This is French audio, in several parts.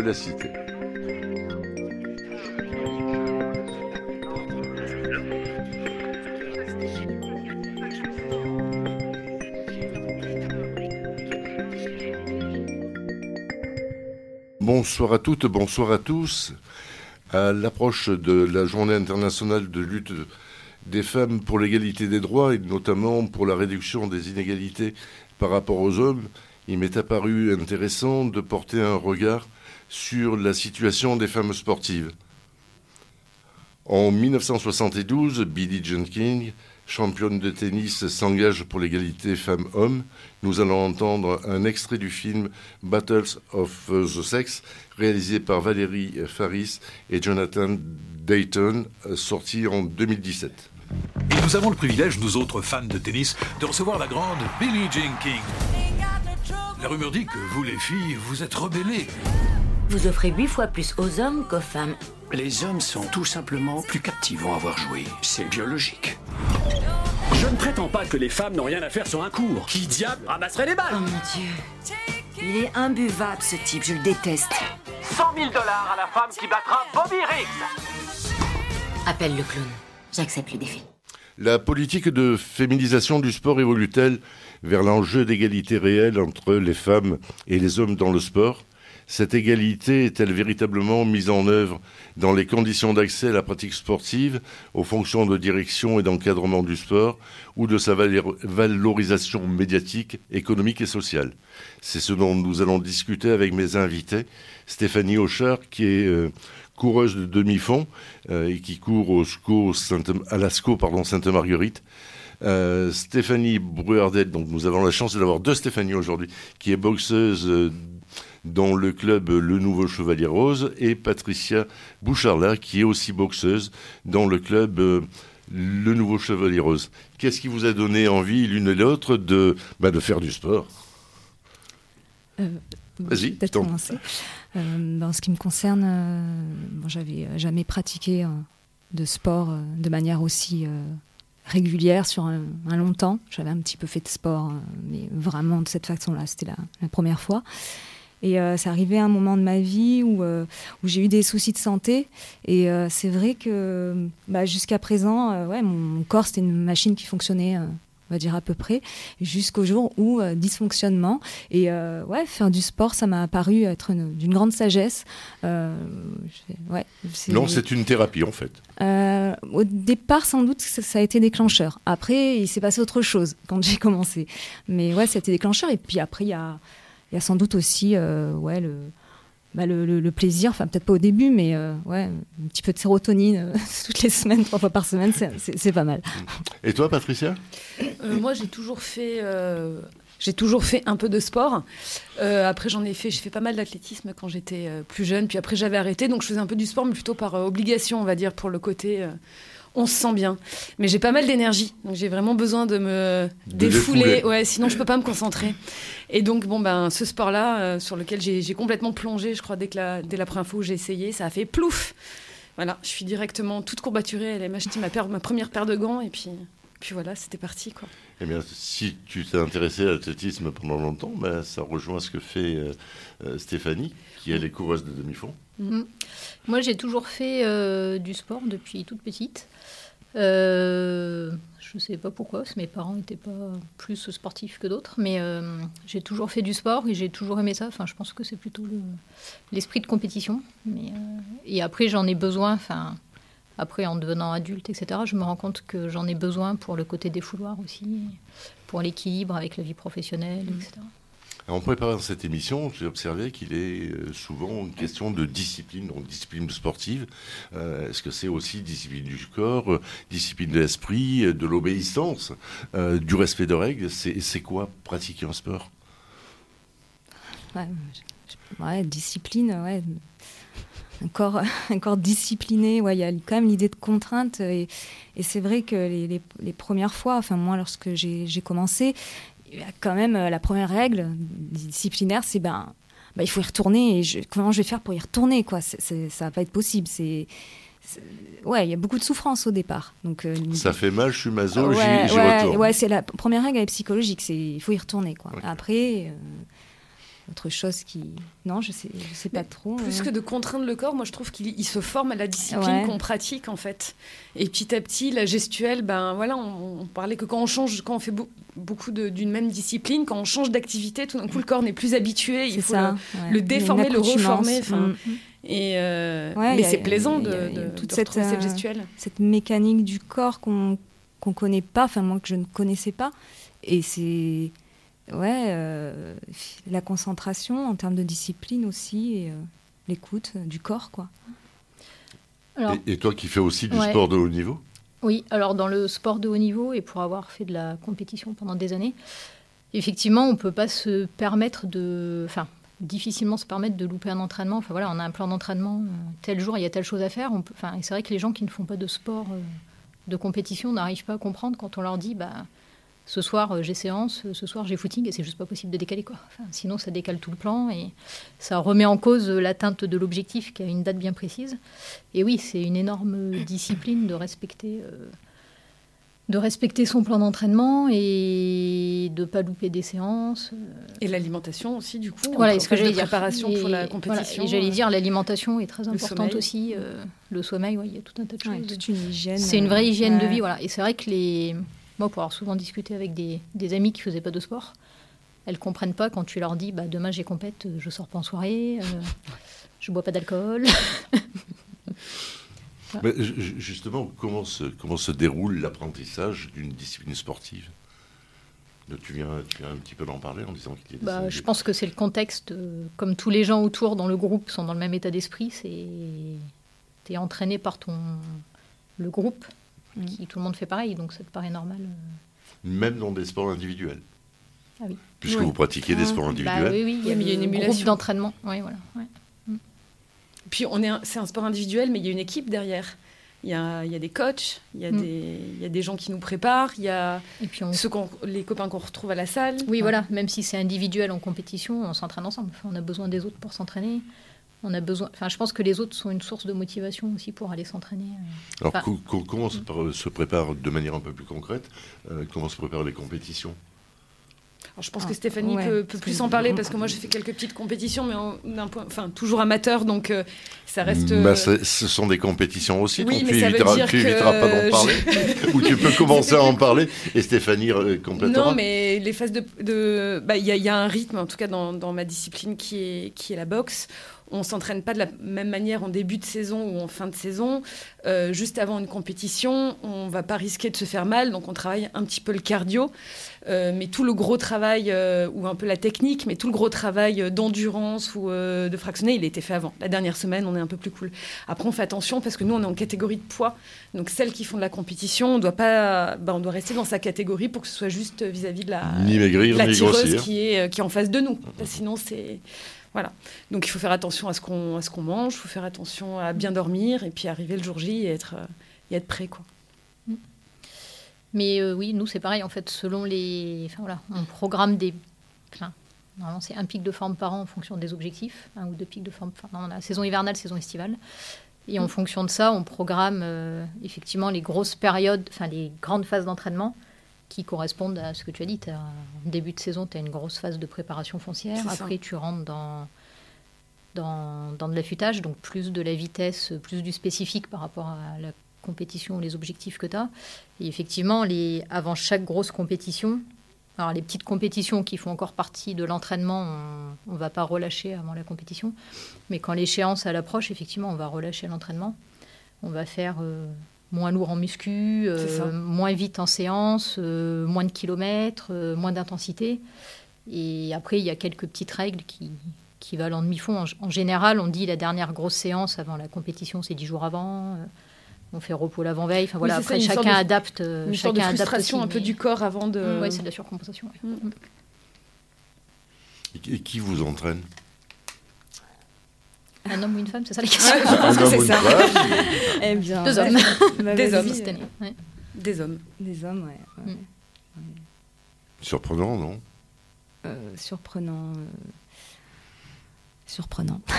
la cité. Bonsoir à toutes, bonsoir à tous. À l'approche de la journée internationale de lutte des femmes pour l'égalité des droits et notamment pour la réduction des inégalités par rapport aux hommes, il m'est apparu intéressant de porter un regard sur la situation des femmes sportives. En 1972, Billie Jean King, championne de tennis, s'engage pour l'égalité femmes-hommes. Nous allons entendre un extrait du film Battles of the Sex, réalisé par Valérie Faris et Jonathan Dayton, sorti en 2017. Et nous avons le privilège, nous autres fans de tennis, de recevoir la grande Billie Jean King. La rumeur dit que vous, les filles, vous êtes rebellées. Vous offrez huit fois plus aux hommes qu'aux femmes. Les hommes sont tout simplement plus captivants à voir jouer. C'est biologique. Je ne prétends pas que les femmes n'ont rien à faire sur un cours. Qui diable ramasserait les Oh balles mon dieu. Il est imbuvable ce type, je le déteste. 100 000 dollars à la femme qui battra Bobby Riggs Appelle le clown. J'accepte le défi. La politique de féminisation du sport évolue-t-elle vers l'enjeu d'égalité réelle entre les femmes et les hommes dans le sport? Cette égalité est-elle véritablement mise en œuvre dans les conditions d'accès à la pratique sportive, aux fonctions de direction et d'encadrement du sport, ou de sa valor- valorisation médiatique, économique et sociale? C'est ce dont nous allons discuter avec mes invités. Stéphanie Auchard, qui est euh, coureuse de demi-fond euh, et qui court au SCO Sainte, à la SCO pardon, Sainte-Marguerite. Euh, Stéphanie Bruardet, donc nous avons la chance d'avoir deux Stéphanie aujourd'hui, qui est boxeuse dans le club Le Nouveau Chevalier Rose, et Patricia Bouchardin, qui est aussi boxeuse dans le club euh, Le Nouveau Chevalier Rose. Qu'est-ce qui vous a donné envie, l'une et l'autre, de, bah, de faire du sport? Euh, Vas-y, Peut-être commencer. Euh, en ce qui me concerne, euh, bon, j'avais jamais pratiqué euh, de sport euh, de manière aussi euh, régulière sur un, un long temps. J'avais un petit peu fait de sport, euh, mais vraiment de cette façon-là, c'était la, la première fois. Et euh, c'est arrivé à un moment de ma vie où, euh, où j'ai eu des soucis de santé. Et euh, c'est vrai que bah, jusqu'à présent, euh, ouais, mon, mon corps, c'était une machine qui fonctionnait, on va dire à peu près, jusqu'au jour où dysfonctionnement. Et ouais, faire du sport, ça m'a paru être une- d'une grande sagesse. Ouais, Non, c'est une thérapie en fait. euh, au départ, sans doute, ça, ça a été déclencheur. Après, il s'est passé autre chose quand j'ai commencé. Mais ouais, ça a été déclencheur. Et puis après, il y a, il y a sans doute aussi euh, ouais, le, bah, le, le- le plaisir. Enfin, peut-être pas au début, mais euh, ouais, un petit peu de sérotonine euh, toutes les semaines, trois fois par semaine, c'est- pas mal. Et toi, Patricia? Euh, moi, j'ai toujours fait. euh, J'ai toujours fait un peu de sport. Euh, après, j'en ai fait. J'ai fait pas mal d'athlétisme quand j'étais euh, plus jeune. Puis après, j'avais arrêté. Donc, je faisais un peu du sport, mais plutôt par euh, obligation, on va dire, pour le côté. On se sent bien. Mais j'ai pas mal d'énergie. Donc, j'ai vraiment besoin de me De défouler. défouler. Ouais, sinon, je peux pas me concentrer. Et donc, bon, ben, ce sport-là, euh, sur lequel j'ai complètement plongé, je crois, dès, que la, dès la première fois où j'ai essayé, ça a fait plouf. Voilà, je suis directement toute courbaturée. Elle m'a acheté ma, paire- ma première paire de gants. Et puis, puis voilà, c'était parti, quoi. Eh bien, si tu t'es intéressé à l'athlétisme pendant longtemps, ben, ça rejoint ce que fait euh, euh, Stéphanie, qui elle est coureuse de demi-fond. Moi, j'ai toujours fait euh, du sport depuis toute petite. Euh, je ne sais pas pourquoi, parce que mes parents n'étaient pas plus sportifs que d'autres, mais euh, j'ai toujours fait du sport et j'ai toujours aimé ça. Enfin, je pense que c'est plutôt le- l'esprit de compétition. Euh, et après, j'en ai besoin. Enfin, après, en devenant adulte, etc., je me rends compte que j'en ai besoin pour le côté des fouloirs aussi, pour l'équilibre avec la vie professionnelle, etc. En préparant cette émission, j'ai observé qu'il est euh, souvent une question de discipline, donc discipline sportive. Euh, Est-ce que c'est aussi discipline du corps, euh, discipline de l'esprit, de l'obéissance, du respect de règles? C'est quoi pratiquer un sport? Ouais, discipline, ouais. Un corps, discipliné, il y a quand même l'idée de contrainte. Et, c'est vrai que les, premières fois, enfin moi lorsque j'ai commencé, quand même la première règle disciplinaire, c'est ben, ben, il faut y retourner. Et je, comment je vais faire pour y retourner quoi Ça va pas être possible. C'est ouais, il y a beaucoup de souffrance au départ. Donc euh, ça fait mal, je suis maso, ouais, j'y ouais, retourne. Ouais, c'est la première règle est psychologique, c'est il faut y retourner quoi. Après. Euh, autre chose qui non je sais je sais pas trop plus euh. que de contraindre le corps moi je trouve qu'il se forme à la discipline qu'on pratique en fait et petit à petit la gestuelle ben voilà on, parlait que quand on change quand on fait beaucoup d'une même discipline quand on change d'activité tout d'un coup le corps n'est plus habitué il faut ça, le, déformer le reformer enfin mm. Et euh, mais c'est plaisant de, de, toute cette, cette, euh, gestuelle. Cette mécanique du corps qu'on qu'on connaît pas, enfin moi que je ne connaissais pas. Et c'est ouais, euh, la concentration en termes de discipline aussi et l'écoute du corps quoi. et, toi qui fais aussi du sport de haut niveau? Oui, alors dans le sport de haut niveau et pour avoir fait de la compétition pendant des années, effectivement, on peut pas se permettre de, enfin, difficilement se permettre de louper un entraînement. Enfin voilà, on a un plan d'entraînement, euh, tel jour il y a telle chose à faire. On peut, enfin, c'est vrai que les gens qui ne font pas de sport euh, de compétition n'arrivent pas à comprendre quand on leur dit bah, ce soir euh, j'ai séance, ce soir j'ai footing, et c'est juste pas possible de décaler quoi. sinon ça décale tout le plan et ça remet en cause l'atteinte de l'objectif qui a une date bien précise. Et oui, c'est une énorme discipline de respecter de respecter son plan d'entraînement et de pas louper des séances. Euh. Et l'alimentation aussi, du coup. Voilà, ce que j'allais dire. Préparation pour la compétition. et j'allais dire, l'alimentation est très importante aussi. Euh, le sommeil, il y a tout un tas de choses. toute une hygiène. C'est une vraie hygiène de vie, voilà. Et c'est vrai que les. Moi, pour avoir souvent discuté avec des, des amis qui faisaient pas de sport, elles comprennent pas quand tu leur dis, bah, demain j'ai compète, je sors pas en soirée, euh, je bois pas d'alcool. justement, comment se, comment se déroule l'apprentissage d'une discipline sportive? Tu viens, tu viens un petit peu d'en parler en disant qu'il bah, Je pense que c'est le contexte. comme tous les gens autour dans le groupe sont dans le même état d'esprit, c'est tu es entraîné par ton le groupe, mmh. qui tout le monde fait pareil, donc ça te paraît normal. Euh. Même dans des sports individuels ah oui. Puisque vous pratiquez des ah. sports bah individuels. oui, oui, il y a, une émulation. d'entraînement. Oui, voilà. Puis on est, c'est un sport individuel, mais il y a une équipe derrière. Il y a, il y a des coachs, il y, a mm. des, il y a des gens qui nous préparent, il y a Et puis ceux les copains qu'on retrouve à la salle. Oui, voilà, même si c'est individuel en compétition, on s'entraîne ensemble. on a besoin des autres pour s'entraîner. On a besoin. Enfin, je pense que les autres sont une source de motivation aussi pour aller s'entraîner. Alors, comment se, prépare de manière un peu plus concrète euh, Comment se préparent les compétitions? Je pense que ah, Stéphanie peut, plus en parler parce que moi j'ai fait quelques petites compétitions, mais d'un point, enfin toujours amateur, donc euh, ça reste. Bah, euh, ce sont des compétitions aussi, donc tu éviteras, pas d'en parler, ou tu peux commencer à en parler et Stéphanie euh, complètement. Non, mais les phases de, bah, il y, a un rythme en tout cas dans, dans ma discipline qui est qui est la boxe on s'entraîne pas de la même manière en début de saison ou en fin de saison. Euh, juste avant une compétition, on va pas risquer de se faire mal, donc on travaille un petit peu le cardio. Euh, mais tout le gros travail, euh, ou un peu la technique, mais tout le gros travail d'endurance ou de fractionner, il a été fait avant. La dernière semaine, on est un peu plus cool. Après, on fait attention parce que nous, on est en catégorie de poids. Donc, celles qui font de la compétition, on doit pas, bah, on doit rester dans sa catégorie pour que ce soit juste vis-à-vis de la, ni maigrir, la tireuse qui est, qui est en face de nous. sinon, c'est voilà. Donc il faut faire attention à ce qu'on mange, il faut faire attention à bien dormir et puis arriver le jour J et être, euh, et être prêt. Quoi. Mm. Mais euh, oui, nous c'est pareil en fait, selon les. Enfin voilà, on programme des. Enfin, normalement c'est un pic de forme par an en fonction des objectifs, un ou deux pics de forme. Enfin, non, on a saison hivernale, saison estivale. Et en mm. fonction de ça, on programme euh, effectivement les grosses périodes, enfin les grandes phases d'entraînement qui correspondent à ce que tu as dit. As, en début de saison, tu as une grosse phase de préparation foncière. Après, tu rentres dans, dans, dans de l'affûtage, donc plus de la vitesse, plus du spécifique par rapport à la compétition, les objectifs que tu as. Et effectivement, les, avant chaque grosse compétition, alors les petites compétitions qui font encore partie de l'entraînement, on ne va pas relâcher avant la compétition. Mais quand l'échéance à l'approche, effectivement, on va relâcher l'entraînement. On va faire euh, moins lourd en muscu, euh, moins vite en séance, euh, moins de kilomètres, euh, moins d'intensité. Et après, il y a quelques petites règles qui, qui valent en demi-fond. En, général, on dit la dernière grosse séance avant la compétition, c'est dix jours avant. on fait repos l'avant-veille. Enfin voilà, après, chacun adapte. Une chacun sorte de frustration un peu du corps avant de. Oui, c'est de la surcompensation. Mm. Et qui vous entraîne? Un homme ou une femme, c'est ça les questions Un homme ou une ça. femme Eh bien, Deux hommes. Des hommes. euh, cette année. ouais. Des hommes. Des hommes, ouais. ouais. Mm. Surprenant, non? Euh, surprenant. euh, Surprenant.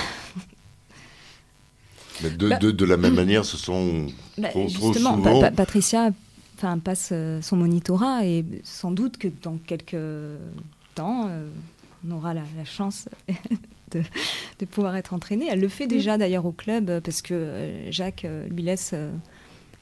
Mais de, Bah- de, de la même manière, ce sont Bah, trop, trop justement, souvent. Pa- Pa- Patricia enfin, passe euh, son monitorat et sans doute que dans quelques temps, euh, on aura la, la chance de, de pouvoir être entraînée. Elle le fait déjà d'ailleurs au club euh, parce que euh, Jacques euh, lui laisse.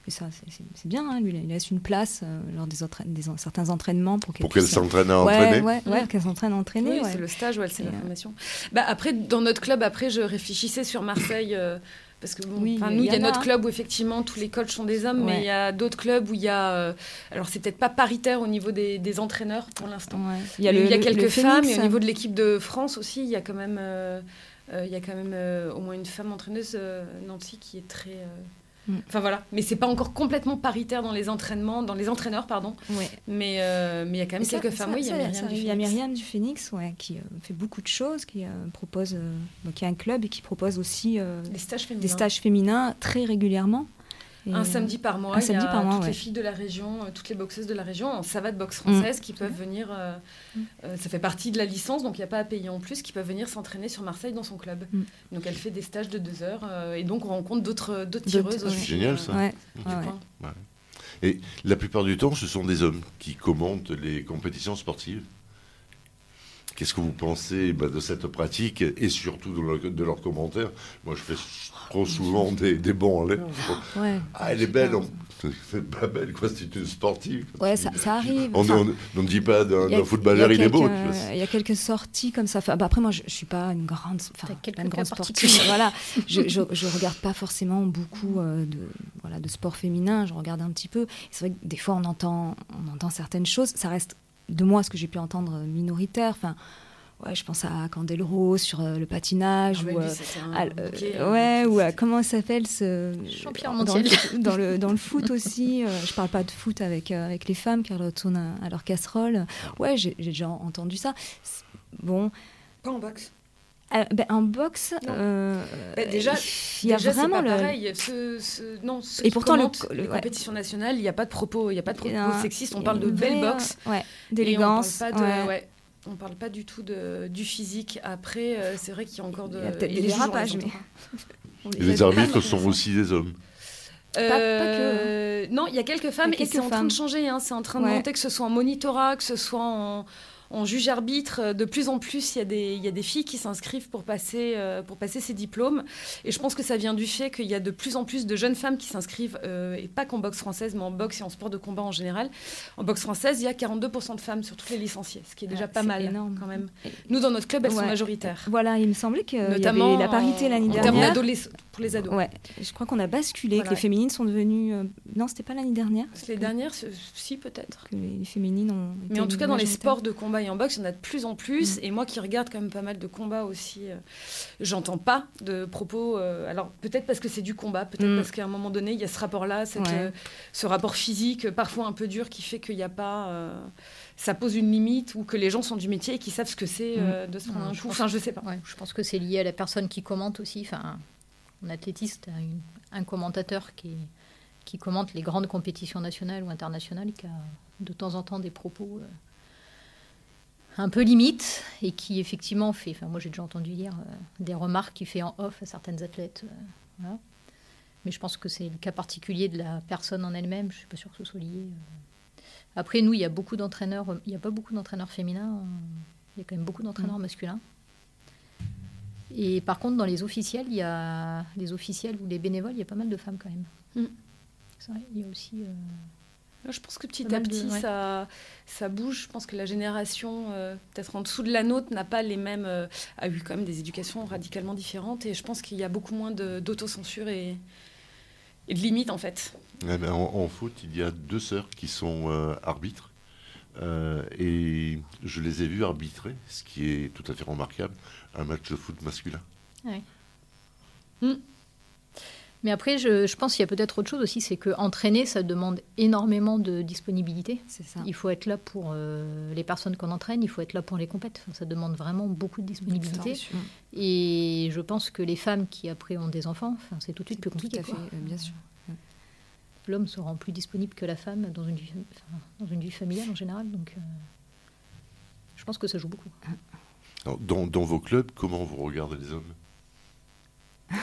et ça, c'est- bien, hein, lui laisse une place lors des, entraîne- des en- certains entraînements pour qu'elle pour qu'elle puisse- s'entraîne à Ouais, entraîner. ouais, ouais, qu'elle s'entraîne à entraîner. Oui, ouais. c'est le stage, ouais, c'est la euh, formation. Bah, après, dans notre club, après, je réfléchissais sur Marseille. euh, parce que bon, Oui, enfin, il nous, y il y a notre hein. club où effectivement tous les coachs sont des hommes, mais il y a d'autres clubs où il y a. euh, alors, c'est peut-être pas paritaire au niveau des, des entraîneurs pour l'instant. Ouais. Il y a, quelques femmes, Phoenix, et au niveau de l'équipe de France aussi, il y a quand même, euh, euh, y a quand même euh, au moins une femme entraîneuse, Nancy, qui est très. Mm. Enfin voilà, mais c'est pas encore complètement paritaire dans les entraînements, dans les entraîneurs, pardon. ouais. Mais euh, mais il y a quand même ça- quelques femmes. oui, il y a Myriam du. Il y a Phoenix. Myriam du Phoenix, ouais, qui euh, fait beaucoup de choses, qui euh, propose, donc, qui a un club et qui propose aussi Des stages féminins. des stages féminins très régulièrement. Et, Un samedi par mois, un il y samedi a par mois, toutes ouais. les filles de la région, euh, toutes les boxeuses de la région en savate boxe française qui peuvent venir. euh, Mm. euh, ça fait partie de la licence, donc il n'y a pas à payer en plus, qui peuvent venir s'entraîner sur Marseille dans son club. Mm. Donc elle fait des stages de deux heures euh, et donc on rencontre d'autres tireuses aussi. C'est génial, ça. Ouais, ouais. Et la plupart du temps, ce sont des hommes qui commentent les compétitions sportives. Qu'est-ce que vous pensez bah, de cette pratique et surtout de, leur- de leurs commentaires? Moi, je fais trop souvent des, des bons en l'air. ouais. Ah, elle est belle. on- C'est pas belle, quoi. C'est une sportive. Ouais, ça, ça arrive. On Enfin, ne dit pas d'un footballeur, il, est beau. Il y a quelques sorties comme ça. Enfin, bah, après, moi, je, je suis pas une grande, une grande sportive. Voilà, je, je regarde pas forcément beaucoup euh, de, voilà, de sport féminin. Je regarde un petit peu. C'est vrai que des fois, on entend, on entend certaines choses. Ça reste de moi ce que j'ai pu entendre minoritaire. Enfin, ouais, je pense à Candelro sur euh, le patinage Ah ouais, ou. lui, euh, c'était un à- bouquet, euh, euh, ouais, ou à- comment ça s'appelle ce Champion dans mondial. le, dans le dans le foot aussi. euh, je parle pas de foot avec euh, avec les femmes car elles retournent à, à leur casserole. Ouais, j'ai déjà entendu ça. Bon, Pas en boxe. Euh, ben, en boxe, euh, Bah, déjà, il y a Déjà, vraiment pas le. pareil. Ce, ce- non, Et pourtant, le les le- ouais. compétitions nationales, il n'y a pas de propos, il y a pas de propos un- sexistes. On parle de belle boxe. euh, ouais, d'élégance. On on parle pas du tout de, du physique. Après, euh, c'est vrai qu'il y a encore de. Il y a peut-être des les les dérapages, mais-. Et les arbitres Ah, sont aussi des hommes. Pas- pas que, Euh, Non, il y a quelques femmes Il y a et c'est en train de changer. hein. C'est en train de monter, que ce soit en monitorat, que ce soit en, en juge-arbitre. De plus en plus, il y, a des- il y a des filles qui s'inscrivent pour passer, euh, pour passer ces diplômes. Et je pense que ça vient du fait qu'il y a de plus en plus de jeunes femmes qui s'inscrivent, euh, et pas qu'en boxe française, mais en boxe et en sport de combat en général. En boxe française, il y a 42% de femmes sur toutes les licenciés, ce qui est déjà Ah, pas mal énorme. quand même. Nous, dans notre club, elles sont majoritaires. Voilà, il me semblait qu'il y avait Notamment la parité l'année dernière. pour les ados. Ouais, je crois qu'on a basculé, que les féminines sont devenues. euh, Non, c'était pas l'année dernière. Les dernières, si peut-être. Que les, féminines ont. Mais en tout cas, dans les sports de combat et en boxe, il y en a de plus en plus. Et moi qui regarde quand même pas mal de combats aussi, euh, j'entends pas de propos. euh, alors peut-être parce que c'est du combat, peut-être Mm. parce qu'à un moment donné, il y a ce rapport-là, cette, Ouais. euh, ce rapport physique, parfois un peu dur, qui fait qu'il n'y a pas. ça pose une limite ou que les gens sont du métier et qui savent ce que c'est euh, de se prendre un coup. Enfin, je sais pas. Ouais, je pense que c'est lié à la personne qui commente aussi. Enfin, en athlétisme, tu as un commentateur qui, qui commente les grandes compétitions nationales ou internationales, qui a de temps en temps des propos euh, un peu limites et qui effectivement fait, enfin moi j'ai déjà entendu hier euh, des remarques qu'il fait en off à certaines athlètes. euh, voilà. Mais je pense que c'est le cas particulier de la personne en elle-même. Je suis pas sûre que ce soit lié. euh. Après, nous, il y a beaucoup d'entraîneurs. Il n'y a pas beaucoup d'entraîneurs féminins. Il y a quand même beaucoup d'entraîneurs masculins. Et par contre, dans les officiels, il y a les officiels ou les bénévoles, il y a pas mal de femmes quand même. Mm. C'est vrai, il y a aussi. euh, Je pense que petit à de- petit, ouais. ça, ça bouge. Je pense que la génération, euh, peut-être en dessous de la nôtre, n'a pas les mêmes. euh, a eu quand même des éducations radicalement différentes. Et je pense qu'il y a beaucoup moins d'autocensure et, et de limites, en fait. Eh ben, en, en foot, il y a deux sœurs qui sont euh, arbitres. Euh, et je les ai vues arbitrer, ce qui est tout à fait remarquable, un match de foot masculin. Nous, Mais après, je, je pense qu'il y a peut-être autre chose aussi, c'est que entraîner, ça demande énormément de disponibilité. C'est ça. Il faut être là pour euh, les personnes qu'on entraîne, il faut être là pour les compètes. Enfin, ça demande vraiment beaucoup de disponibilité. Et je pense que les femmes qui après ont des enfants, enfin, c'est tout de suite plus compliqué. Tout à fait, quoi. euh, bien sûr. L'homme se rend plus disponible que la femme dans une vie, enfin, dans une vie familiale en général. Donc, euh, je pense que ça joue beaucoup. Alors, dans, dans vos clubs, comment vous regardez les hommes?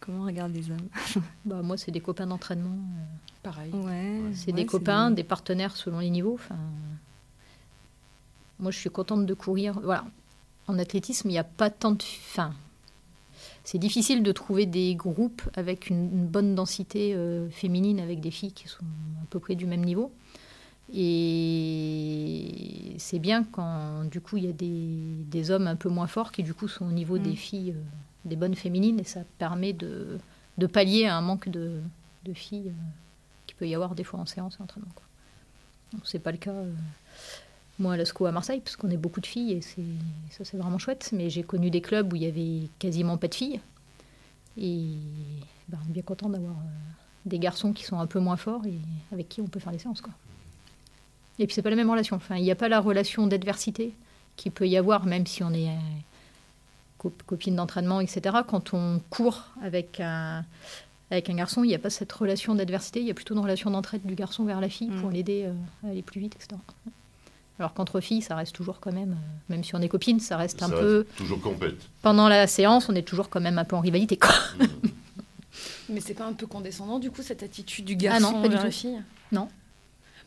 Comment on regarde les hommes Bah, moi, c'est des copains d'entraînement. euh, Pareil. Ouais. C'est ouais, des copains, des- des partenaires selon les niveaux. Enfin, moi, je suis contente de courir. Voilà. En athlétisme, il n'y a pas tant de. Enfin, c'est difficile de trouver des groupes avec une, une bonne densité euh, féminine, avec des filles qui sont à peu près du même niveau. Et c'est bien quand, du coup, il y a des, des hommes un peu moins forts qui, du coup, sont au niveau Mm. des filles, euh, des bonnes féminines, et ça permet de, pallier un manque de, filles euh, qu'il peut y avoir des fois en séance et en entraînement. C'est pas le cas, euh, moi, à l'ASCO à Marseille, parce qu'on est beaucoup de filles, et ça, c'est vraiment chouette. Mais j'ai connu des clubs où il y avait quasiment pas de filles. Et ben, on est bien content d'avoir euh, des garçons qui sont un peu moins forts et avec qui on peut faire des séances. Quoi. Et puis, c'est pas la même relation. Enfin, il n'y a pas la relation d'adversité qu'il peut y avoir, même si on est euh, cop- copine d'entraînement, etc. Quand on court avec un, avec un garçon, il n'y a pas cette relation d'adversité, il y a plutôt une relation d'entraide du garçon vers la fille pour Mm. l'aider euh, à aller plus vite, etc. Alors qu'entre filles, ça reste toujours quand même, euh, même si on est copines, ça reste un peu. Toujours compète. Pendant la séance, on est toujours quand même un peu en rivalité. Quoi. Mais c'est pas un peu condescendant du coup cette attitude du Ah garçon non, pas du vers tout. la fille? Non.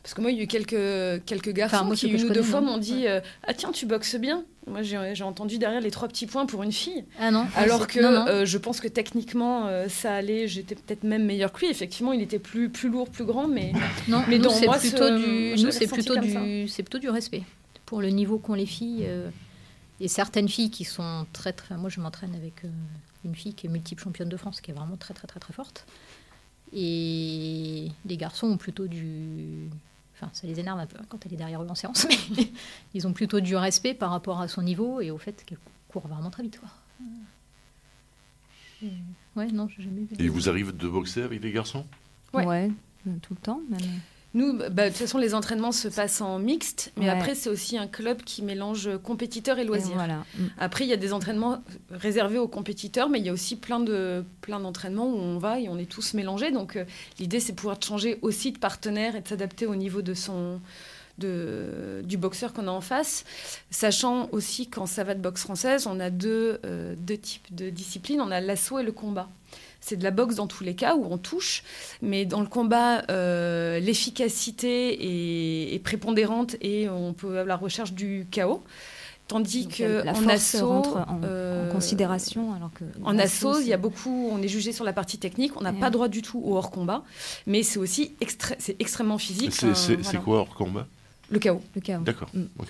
Parce que moi, il y a eu quelques, quelques garçons Enfin, moi, qui, une ou deux fois, m'ont dit euh, Ah, tiens, tu boxes bien. Moi, j'ai entendu derrière les trois petits points pour une fille. Ah non. Alors c'est- que non, non. euh, je pense que techniquement, euh, ça allait. J'étais peut-être même meilleure que lui. Effectivement, il était plus, plus lourd, plus grand. Mais Non, Mais nous, c'est moi, plutôt ce- du, nous, c'est plutôt comme du, ça. c'est plutôt du respect pour le niveau qu'ont les filles. et certaines filles qui sont très, très. Moi, je m'entraîne avec une fille qui est multiple championne de France, qui est vraiment très, très, très, très forte. Et les garçons ont plutôt du. Enfin, ça les énerve un peu hein, quand elle est derrière eux en séance, mais ils ont plutôt du respect par rapport à son niveau et au fait qu'elle court vraiment très vite. Quoi. Et- Ouais, non, jamais vu. Et vous arrive de boxer avec des garçons? Ouais. Ouais. euh, tout le temps, même. Nous, bah, de toute façon, les entraînements se passent en mixte. Mais Ouais. après, c'est aussi un club qui mélange compétiteurs et Et loisirs. voilà. Mm. Après, il y a des entraînements réservés aux compétiteurs, mais il y a aussi plein de plein d'entraînements où on va et on est tous mélangés. Donc, euh, l'idée, c'est de pouvoir changer aussi de partenaire et de s'adapter au niveau de son de, du boxeur qu'on a en face, sachant aussi qu'en savate boxe française, on a deux, euh, deux types de disciplines. On a l'assaut et le combat. C'est de la boxe dans tous les cas où on touche, mais dans le combat, euh, l'efficacité est, est prépondérante et on peut avoir la recherche du chaos. Tandis Donc, que la en force assaut, rentre en, euh, en considération, alors que en assaut, il y a beaucoup, on est jugé sur la partie technique, on n'a Ouais. pas droit du tout au hors combat, mais c'est aussi extré- c'est extrêmement physique. C'est c'est- voilà. c'est quoi hors combat? Le chaos. le chaos. D'accord. Mm. ok.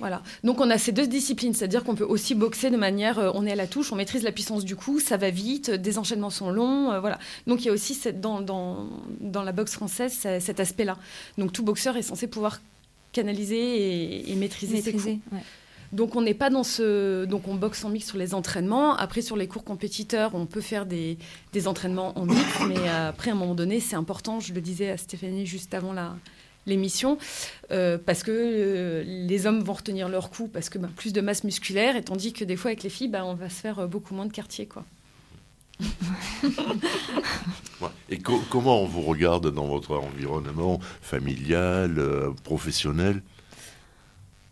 Voilà. Donc on a ces deux disciplines, c'est-à-dire qu'on peut aussi boxer de manière, euh, on est à la touche, on maîtrise la puissance du coup, ça va vite, euh, des enchaînements sont longs, euh, voilà. Donc il y a aussi cette, dans, dans, dans la boxe française ça- cet aspect-là. Donc tout boxeur est censé pouvoir canaliser et, et maîtriser, ses coups. Ouais. Donc on n'est pas dans ce, donc on boxe en mix sur les entraînements. Après sur les cours compétiteurs, on peut faire des, des entraînements en mix, mais après à un moment donné, c'est important. Je le disais à Stéphanie juste avant la l'émission, euh, parce que euh, les hommes vont retenir leur coup parce que bah, plus de masse musculaire, et tandis que des fois avec les filles, bah, on va se faire euh, beaucoup moins de quartier, quoi. Ouais. Et co- comment on vous regarde dans votre environnement familial, euh, professionnel?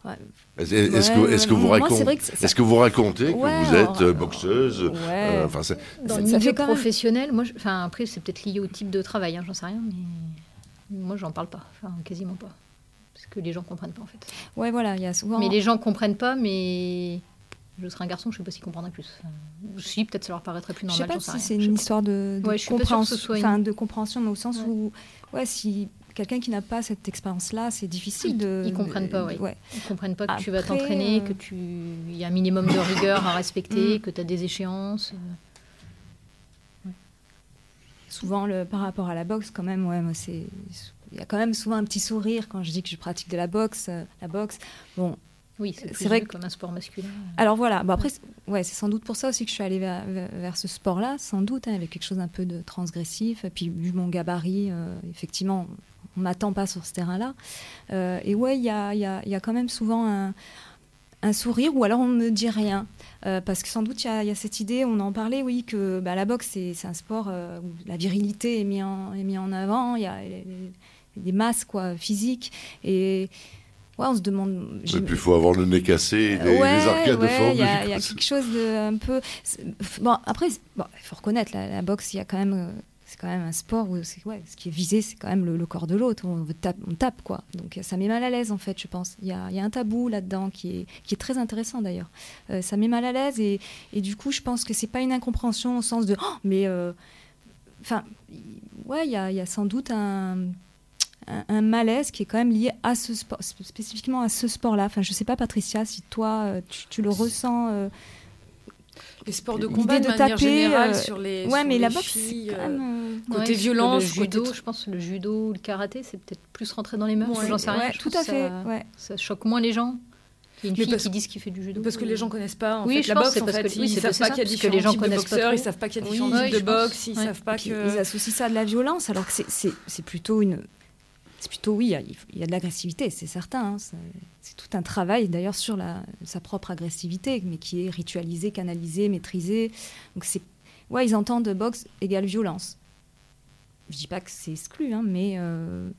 Ouais. Est-ce que, vous racontez- que ça- est-ce que vous racontez que Ouais, vous êtes alors, boxeuse? Ouais. euh, Dans le milieu professionnel, moi, je- enfin après c'est peut-être lié au type de travail, hein, j'en sais rien, mais moi j'en parle pas, enfin quasiment pas, parce que les gens comprennent pas en fait. Ouais, voilà, il y a souvent. Mais les gens comprennent pas, mais je serais un garçon, je sais pas s'ils comprendraient plus. Enfin, si peut-être ça leur paraîtrait plus Je sais normal. pas si c'est une histoire de, Ouais, ce compréhension, une- de compréhension, mais au sens Ouais. où, ouais, si quelqu'un qui n'a pas cette expérience-là, c'est difficile de. ils comprennent pas, de- ouais. Ils comprennent pas que tu vas t'entraîner, euh, que tu il y a un minimum de rigueur à respecter, que tu as des échéances. euh. Souvent, le, par rapport à la boxe, quand même, ouais, moi, c'est. Il y a quand même souvent un petit sourire quand je dis que je pratique de la boxe. euh, la boxe, bon, Oui, c'est vrai vrai comme un sport masculin. Alors voilà, bon après, c'est- ouais, c'est sans doute pour ça aussi que je suis allée vers, vers- ce sport-là, sans doute, hein, avec quelque chose un peu de transgressif. Et puis, vu mon gabarit, euh, effectivement, on m'attend pas sur ce terrain-là. Euh, et ouais, il y a, y a quand même souvent un, un sourire, ou alors on ne me dit rien. Euh, parce que sans doute, il y, a- il y a cette idée, on en parlait, oui, que bah, la boxe, c'est un sport euh, où la virilité est mise en, est mis en avant, il y a les- les- des masses quoi, physiques. Et ouais, on se demande... Et puis il faut avoir le nez cassé des, Ouais, des arcades ouais, de Il y, a- forme. il y a quelque chose de un peu. Bon, après, bon, il faut reconnaître, la, la boxe, il y a quand même. C'est quand même un sport où ce qui est visé, c'est quand même le, corps de l'autre. On, tape, quoi. Donc ça met mal à l'aise, en fait, je pense. Il y a, un tabou là-dedans qui est, très intéressant, d'ailleurs. Euh, ça met mal à l'aise et, du coup, je pense que c'est pas une incompréhension au sens de. Oh, mais. euh, Enfin, ouais, il y a, sans doute un malaise qui est quand même lié à ce sport, sp- spécifiquement à ce sport-là. Enfin, je sais pas, Patricia, si toi, euh, tu, le ressens. Les sports de L'idée combat de, de manière taper, générale euh, sur les Ouais, sur mais les la boxe, filles, c'est quand euh, même. euh, côté Ouais, violence, Le judo, je pense, le judo ou le karaté, c'est peut-être plus rentré dans les mœurs. Ouais, J'en sais rien. je tout à ça- fait. Ouais. Ça choque moins les gens. Il y a une Mais fille parce- qui dit qu'il fait du judo. Parce que les gens connaissent pas en Oui, fait, je la pense boxe. c'est En parce fait, que- oui, ils c'est savent pas qu'il y a parce que les différents gens types de boxeurs, ils savent pas qu'il y a différents types de boxe, ils savent pas que. Ils associent ça à de la violence, alors que c'est- c'est c'est plutôt une. C'est plutôt, oui, il y a- de l'agressivité, c'est certain. hein, c'est tout un travail d'ailleurs sur sa propre agressivité, mais qui est ritualisée, canalisée, maîtrisée. Donc c'est. Ouais, ils entendent boxe égale violence. Je dis pas que c'est exclu, hein, mais euh,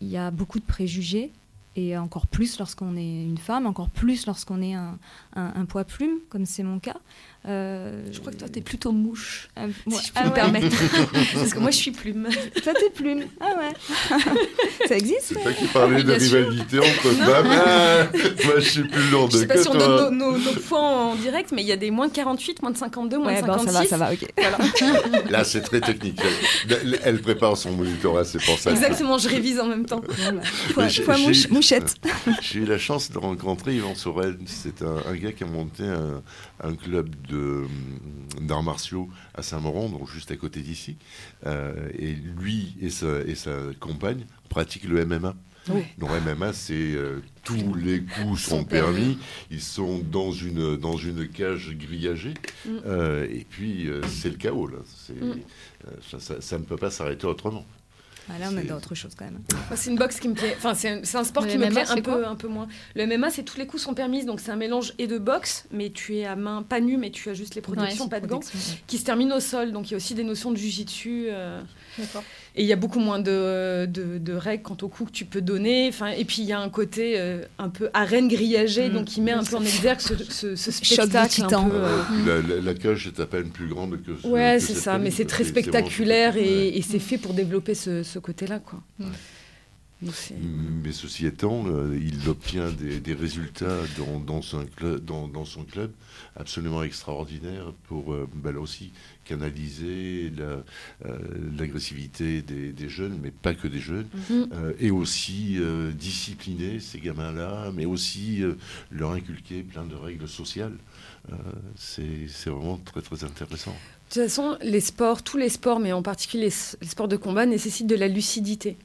il y a beaucoup de préjugés. Et encore plus lorsqu'on est une femme, encore plus lorsqu'on est un, un- un poids plume, comme c'est mon cas. Euh, Je crois que toi, t'es plutôt mouche, un- si je peux Ah me ouais. permettre. Parce que moi, je suis plume. Toi, t'es plume. Ah ouais. ça existe C'est toi qui parlais Oui, de rivalité entre femmes. Ah, moi, je suis plus lourd Je sais que pas si on toi. donne nos, nos- nos poids en direct, mais il y a des moins de 48, moins de 52, moins Ouais, de bon, 56. ça va, ça va, ok. Voilà. Là, c'est très technique. Elle, elle prépare son monitorat, c'est pour ça. Exactement, je révise en même temps. J'ai- foi j'ai- mouche- mouchette. J'ai eu la chance de rencontrer Yvan Sorel. C'est un, un gars qui a monté un, un club de, d'arts martiaux à Saint-Maurand, donc juste à côté d'ici. Euh, et lui et sa, et sa compagne pratiquent le MMA. Donc MMA, c'est euh, tous les coups sont, permis. Ils sont dans une dans une cage grillagée. Mm. Euh, et puis euh, c'est le chaos là. Mm. euh, ça, ça- ça ne peut pas s'arrêter autrement. Ah, là, on est dans autre chose quand même. Moi, c'est une boxe qui me plaît. Enfin, c'est un, c'est un sport Le qui me plaît un peu, un peu moins. Le MMA, c'est tous les coups sont permis, donc c'est un mélange et de boxe, mais tu es à main pas nue, mais tu as juste les protections, Ouais, pas de gants, ouais. qui se terminent au sol. Donc il y a aussi des notions de jujitsu. euh, D'accord. Et il y a beaucoup moins de, de, de règles quant aux coups que tu peux donner. Enfin, et puis il y a un côté euh, un peu arène grillagée, Mm. donc qui met un peu en exergue ce, ce, ce spectacle un peu. euh, La, la- la cage est à peine plus grande que ce Ouais, c'est ça, mais c'est quoi. très spectaculaire et, et c'est fait pour développer ce, ce côté-là, quoi. Mm. Mais ceci étant, euh, il obtient des, des résultats dans, dans, son club, dans, dans son club absolument extraordinaires pour, euh, bah, là aussi, canaliser la- euh, l'agressivité des, des jeunes, mais pas que des jeunes, Mhm. et aussi discipliner ces gamins-là, mais aussi leur inculquer plein de règles sociales. C'est c'est vraiment très très intéressant. De toute façon, les sports, tous les sports, mais en particulier les, les sports de combat, nécessitent de la lucidité.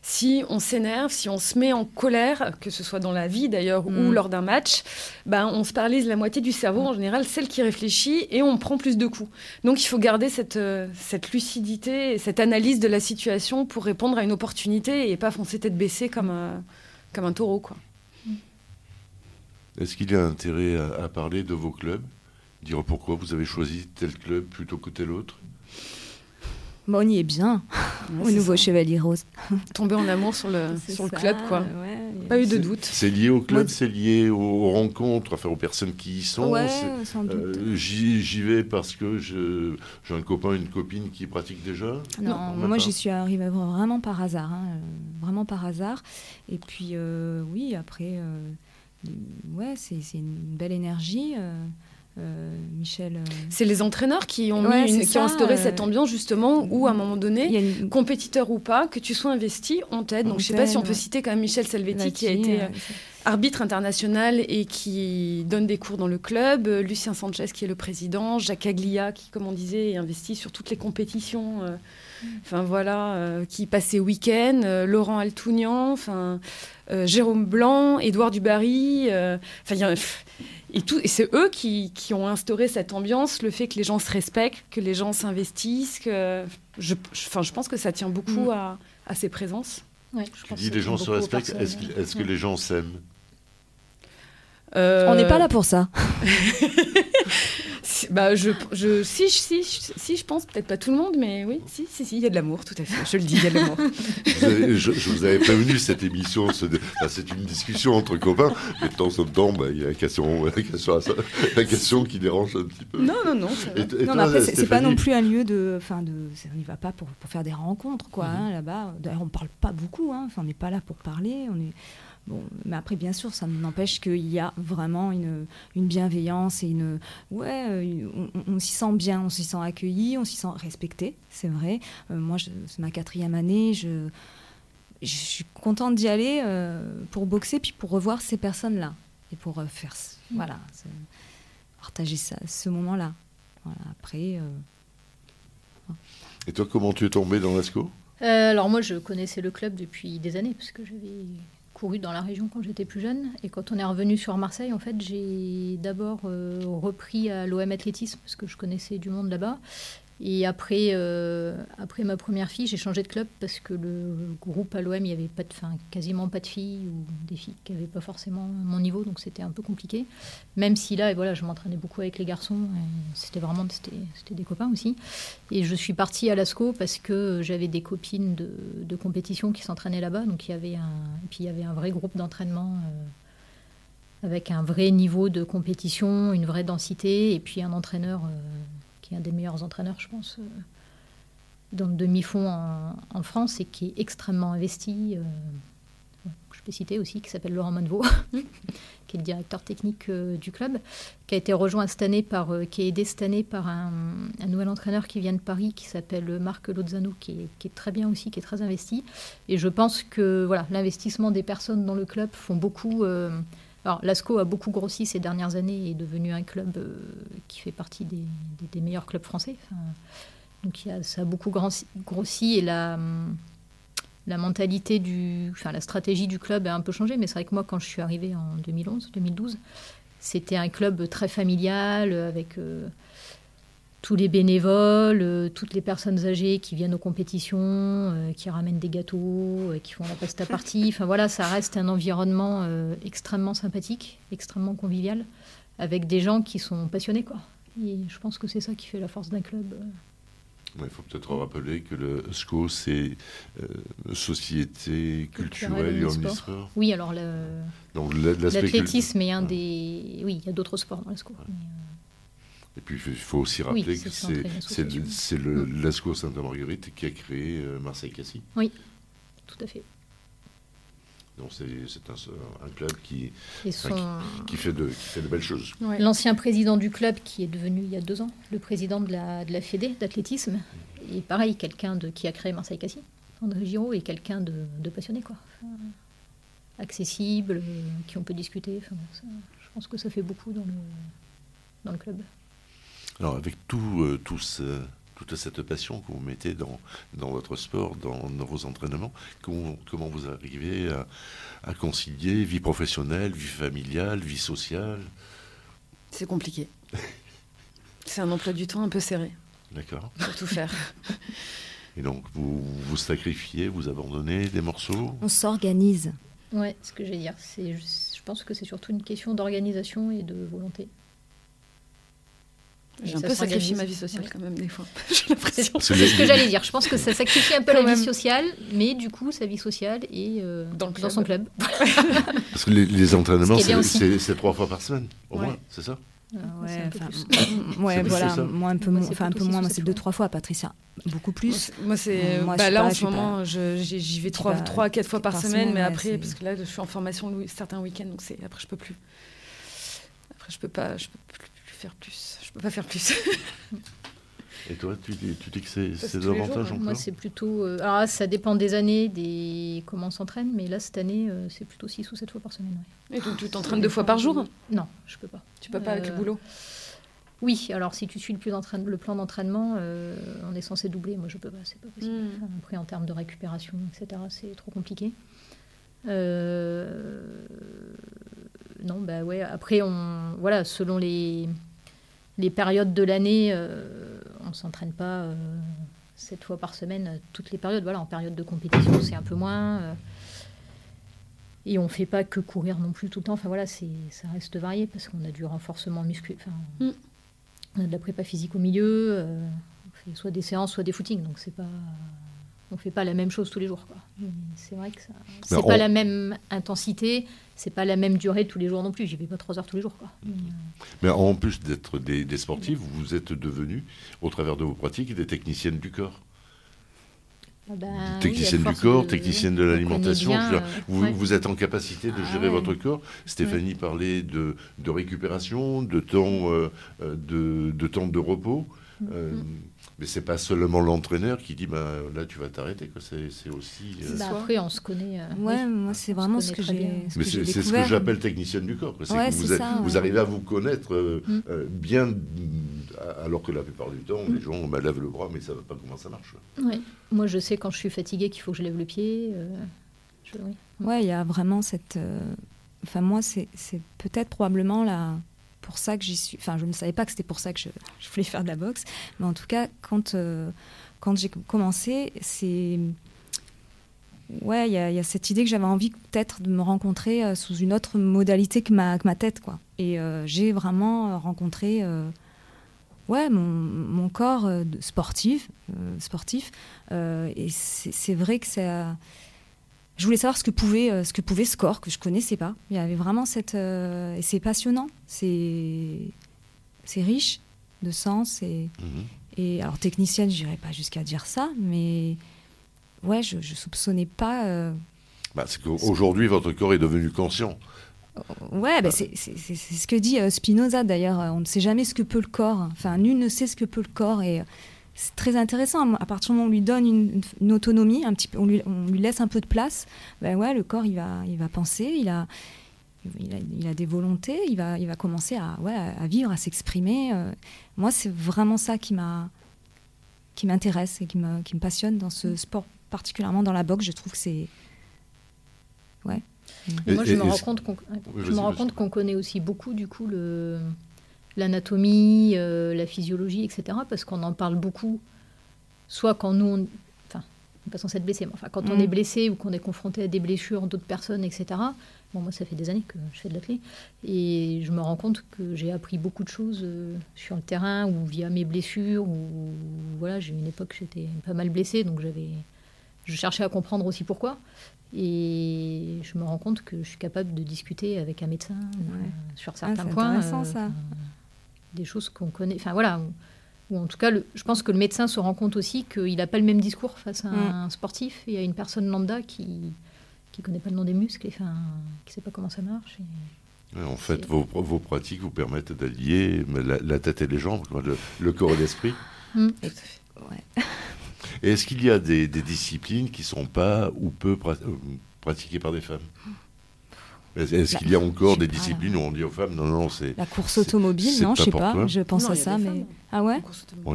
Si on s'énerve, si on se met en colère, que ce soit dans la vie d'ailleurs ou Mm. lors d'un match, ben, on se paralyse la moitié du cerveau, en général celle qui réfléchit, et on prend plus de coups. Donc il faut garder cette, euh, cette lucidité, et cette analyse de la situation pour répondre à une opportunité et pas foncer tête baissée comme, un- comme un taureau. Quoi. Est-ce qu'il y a intérêt à, à parler de vos clubs? Dire pourquoi vous avez choisi tel club plutôt que tel autre? Bon, on y est bien, Ouais, au nouveau ça. Chevalier Rose. Tomber en amour sur le, sur le ça, club, quoi. ouais, Pas eu de doute. C'est lié au club, c'est lié aux, aux rencontres, enfin aux personnes qui y sont. Ouais, c'est- sans doute. euh, J'y vais parce que j'ai un copain, une copine qui pratique déjà? Non, moi j'y suis arrivée vraiment par hasard, hein, euh, vraiment par hasard. Et puis euh, oui, après, euh, ouais, c'est c'est une belle énergie. Euh, euh, Michel, euh, C'est les entraîneurs qui ont, Ouais, mis une- qui ont instauré euh, cette ambiance justement où à un moment donné, une compétiteur ou pas, que tu sois investi, on t'aide. On Donc je sais pas si on peut ouais. citer quand même Michel Salvetti qui a été euh, euh, arbitre international et qui donne des cours dans le club, Lucien Sanchez qui est le président, Jacques Aglia qui, comme on disait, est investi sur toutes les compétitions. Enfin voilà, qui passe ses week-ends, Laurent Altounian, enfin Jérôme Blanc, Édouard Dubarry. Enfin, et, tout, et c'est eux qui, qui, ont instauré cette ambiance, le fait que les gens se respectent, que les gens s'investissent. Que je, enfin, je pense que ça tient beaucoup mm. à, à, ces présences. Ouais, je tu dis les gens se respectent. Est-ce est que les gens s'aiment? Euh... On n'est pas là pour ça. bah, je, je, si, si, si, je pense, peut-être pas tout le monde, mais oui, si, si, si, il y a de l'amour, tout à fait. Je le dis, il y a de l'amour. je, je, vous avais prévenu cette émission, c'est une discussion entre copains, mais de temps en temps, bah, il y a la question, la question, la question qui dérange un petit peu. Non, non, non. non après, c'est pas non plus un lieu de, enfin, de, on n'y va pas pour, pour, faire des rencontres, quoi. Mhm. Hein, Là-bas, d'ailleurs, on parle pas beaucoup. Hein, on n'est pas là pour parler. On est mais après, bien sûr, ça n'empêche qu'il y a vraiment une, bienveillance et une. Ouais, euh, on, s'y sent bien, on s'y sent accueilli, on s'y sent respecté, c'est vrai. Euh, moi, c'est ma quatrième année, je, je suis contente d'y aller euh, pour boxer, puis pour revoir ces personnes-là. Et pour faire. Voilà, partager ça, ce moment-là. Voilà, après. Et toi, comment tu es tombée dans l'ASCO alors moi, je connaissais le club depuis des années, parce que j'avais couru dans la région quand j'étais plus jeune. Et quand on est revenu sur Marseille, en fait, j'ai d'abord euh, repris à l'OM Athlétisme, parce que je connaissais du monde là-bas. Et après, euh, après ma première fille, j'ai changé de club parce que le groupe à l'OM, il n'y avait pas de, quasiment pas de filles ou des filles qui n'avaient pas forcément mon niveau, donc c'était un peu compliqué. Même si là, et voilà, je m'entraînais beaucoup avec les garçons, c'était vraiment c'était des copains aussi. Et je suis partie à Lascaux parce que j'avais des copines de, compétition qui s'entraînaient là-bas, donc il y avait un, puis il y avait un vrai groupe d'entraînement. Euh, avec un vrai niveau de compétition, une vraie densité, et puis un entraîneur euh, qui est un des meilleurs entraîneurs, je pense, euh, dans le demi-fond en, France et qui est extrêmement investi. Euh, je peux citer aussi, qui s'appelle Laurent Manvaux, qui est le directeur technique euh, du club, qui a été rejoint cette année par, qui est aidé cette année par un, nouvel entraîneur qui vient de Paris, qui s'appelle Marc Lozano, qui est, très bien aussi, qui est très investi. Et je pense que voilà, l'investissement des personnes dans le club font beaucoup. Alors, Lasco a beaucoup grossi ces dernières années et est devenu un club euh, qui fait partie des, meilleurs clubs français. donc, il ça a beaucoup grossi et la, la mentalité du, enfin, la stratégie du club a un peu changé. Mais c'est vrai que moi, quand je suis arrivée en 2011, 2012, c'était un club très familial avec euh, tous les bénévoles, euh, toutes les personnes âgées qui viennent aux compétitions, euh, qui ramènent des gâteaux, euh, qui font la pasta partie. Enfin voilà, ça reste un environnement extrêmement sympathique, extrêmement convivial, avec des gens qui sont passionnés. Quoi. Et je pense que c'est ça qui fait la force d'un club. Il faut peut-être rappeler que le SCO, c'est Société culturelle et omnisport. Oui, alors l'athlétisme est un des... Oui, il y a d'autres sports dans le SCO. Et puis il faut aussi rappeler que c'est le mm. l'ASCO Sainte-Marguerite qui a créé euh, Marseille-Cassis. Oui, tout à fait. Donc c'est un, un, club qui, qui, fait de, qui fait de belles choses. L'ancien président du club qui est devenu il y a deux ans le président de la, de la Fédé d'athlétisme, et pareil, quelqu'un qui a créé Marseille-Cassis. André Giraud est quelqu'un de, de, passionné, quoi. accessible, qui on peut discuter. je pense que ça fait beaucoup dans le, dans le club. Alors avec tout, euh, toute cette passion que vous mettez dans, dans votre sport, dans, vos entraînements, comment, comment vous arrivez à, concilier vie professionnelle, vie familiale, vie sociale? C'est compliqué. C'est un emploi du temps un peu serré. D'accord. Pour tout faire. Et donc, vous vous sacrifiez, vous abandonnez des morceaux? On s'organise. Ouais, ce que j'allais dire. Je pense que c'est surtout une question d'organisation et de volonté. J'ai un peu sacrifié ma vie sociale quand même des fois. C'est ce que j'allais dire. Je pense que ça sacrifie un peu la vie sociale, mais du coup sa vie sociale est euh, dans, son club. Parce que les, entraînements, c'est trois fois par semaine, au moins, c'est ça euh, ouais, ouais voilà, moi un peu, moins, enfin un peu moins, moi c'est deux trois fois, Patricia, beaucoup plus. Moi c'est, bah, là en ce moment, j'y vais trois, trois, quatre fois par semaine, mais après parce que là je suis en formation certains week-ends, donc c'est après je peux plus. Après je peux pas, je peux plus faire plus. Je peux pas faire plus. Et toi, tu dis, tu dis que c'est davantage encore Moi, c'est plutôt. Euh, alors, ça dépend des années, des comment on s'entraîne, mais là, cette année, euh, c'est plutôt 6 ou 7 fois par semaine. Et donc, tu t'entraînes deux fois par jour? Non, je peux pas. Tu peux pas avec le boulot? Oui, alors si tu suis le, le plan d'entraînement, on est censé doubler. Moi, je peux pas, c'est pas possible. Hmm. Après, en termes de récupération, etc., c'est trop compliqué. Euh, non, bah ouais. Après, on, voilà, selon les, les périodes de l'année, euh, on s'entraîne pas euh, sept fois par semaine, toutes les périodes. Voilà, en période de compétition, c'est un peu moins. et on fait pas que courir non plus tout le temps. Enfin voilà, c'est, ça reste varié parce qu'on a du renforcement musculaire. Mm. On a de la prépa physique au milieu. on fait soit des séances, soit des footings. Donc c'est pas on fait pas la même chose tous les jours. C'est vrai que c'est n'est pas la même intensité, c'est pas la même durée tous les jours non plus. J'y vais pas trois heures tous les jours. Quoi. Mais en plus d'être des, sportifs, vous êtes devenus, au travers de vos pratiques, des techniciennes du corps. Ah bah technicienne du corps, technicienne de l'alimentation. Euh, vous, êtes en capacité de ah gérer votre corps. Stéphanie parlait de, récupération, de temps, euh, euh, de, temps de repos. Mm-hmm. Mais c'est pas seulement l'entraîneur qui dit bah, là tu vas t'arrêter c'est aussi. Euh... Bah, après on se connaît. Euh, ouais, moi c'est vraiment ce que j'ai. Mais c'est ce que j'appelle technicienne du corps. Ouais, vous, ça, vous arrivez à vous connaître euh, mm. euh, bien, alors que la plupart du temps les gens bah, lèvent le bras mais ça va pas comment ça marche. Ouais. Moi je sais quand je suis fatiguée qu'il faut que je lève le pied. Je... Ouais, il y a vraiment cette. Enfin moi c'est peut-être probablement la pour ça que j'y suis. Enfin, je ne savais pas que c'était pour ça que je, voulais faire de la boxe. Mais en tout cas, quand, euh, quand j'ai commencé, c'est. Ouais, il y, a cette idée que j'avais envie peut-être de me rencontrer euh, sous une autre modalité que ma, que ma tête, quoi. Et euh, j'ai vraiment rencontré. ouais, mon, mon, corps sportif, sportif. et c'est vrai que ça je voulais savoir ce que pouvait euh, ce que pouvait ce corps que je connaissais pas. Il y avait vraiment cette euh, et c'est passionnant, c'est c'est riche de sens et mhm. et alors technicienne, je n'irais pas jusqu'à dire ça, mais ouais, je, je soupçonnais pas. Euh, bah, qu'aujourd'hui votre corps est devenu conscient. Ouais, bah, c'est ce que dit Spinoza d'ailleurs. On ne sait jamais ce que peut le corps. Enfin, nul ne sait ce que peut le corps et c'est très intéressant. À partir du moment où on lui donne une, autonomie, un petit peu, on, lui, laisse un peu de place, ben ouais, le corps il va, il va penser, il a, il a, des volontés, il va, il va commencer à, ouais, à vivre, à s'exprimer. Euh. moi, c'est vraiment ça qui m'a, qui m'intéresse et qui me, qui me passionne dans ce sport, particulièrement dans la boxe. Je trouve que c'est, ouais. moi, je me rends compte qu'on, je me rends compte qu'on connaît aussi beaucoup du coup le l'anatomie, euh, la physiologie, etc. Parce qu'on en parle beaucoup, soit quand nous, on, enfin, on pas censé être blessé, mais enfin, quand on mm. est blessé ou qu'on est confronté à des blessures d'autres personnes, etc. Bon, moi, ça fait des années que je fais de l'athlète et je me rends compte que j'ai appris beaucoup de choses euh, sur le terrain ou via mes blessures. Ou voilà, j'ai une époque, j'étais pas mal blessée, donc j'avais, je cherchais à comprendre aussi pourquoi. Et je me rends compte que je suis capable de discuter avec un médecin euh, sur ah, certains points. ça des choses qu'on connaît. Enfin voilà, ou, en tout cas, je pense que le médecin se rend compte aussi qu'il n'a pas le même discours face à un, mm. sportif et à une personne lambda qui qui connaît pas le nom des muscles et enfin, qui sait pas comment ça marche. en fait, vos, vos, pratiques vous permettent d'allier la, tête et les jambes, le, corps et l'esprit. Mm. Ouais. Et est-ce qu'il y a des, disciplines qui ne sont pas ou peu euh, pratiquées par des femmes? Est-ce qu'il y a encore des disciplines où on dit aux femmes non, non, c'est. La course automobile, non, je sais pas, je pense à ça, mais. Ah ouais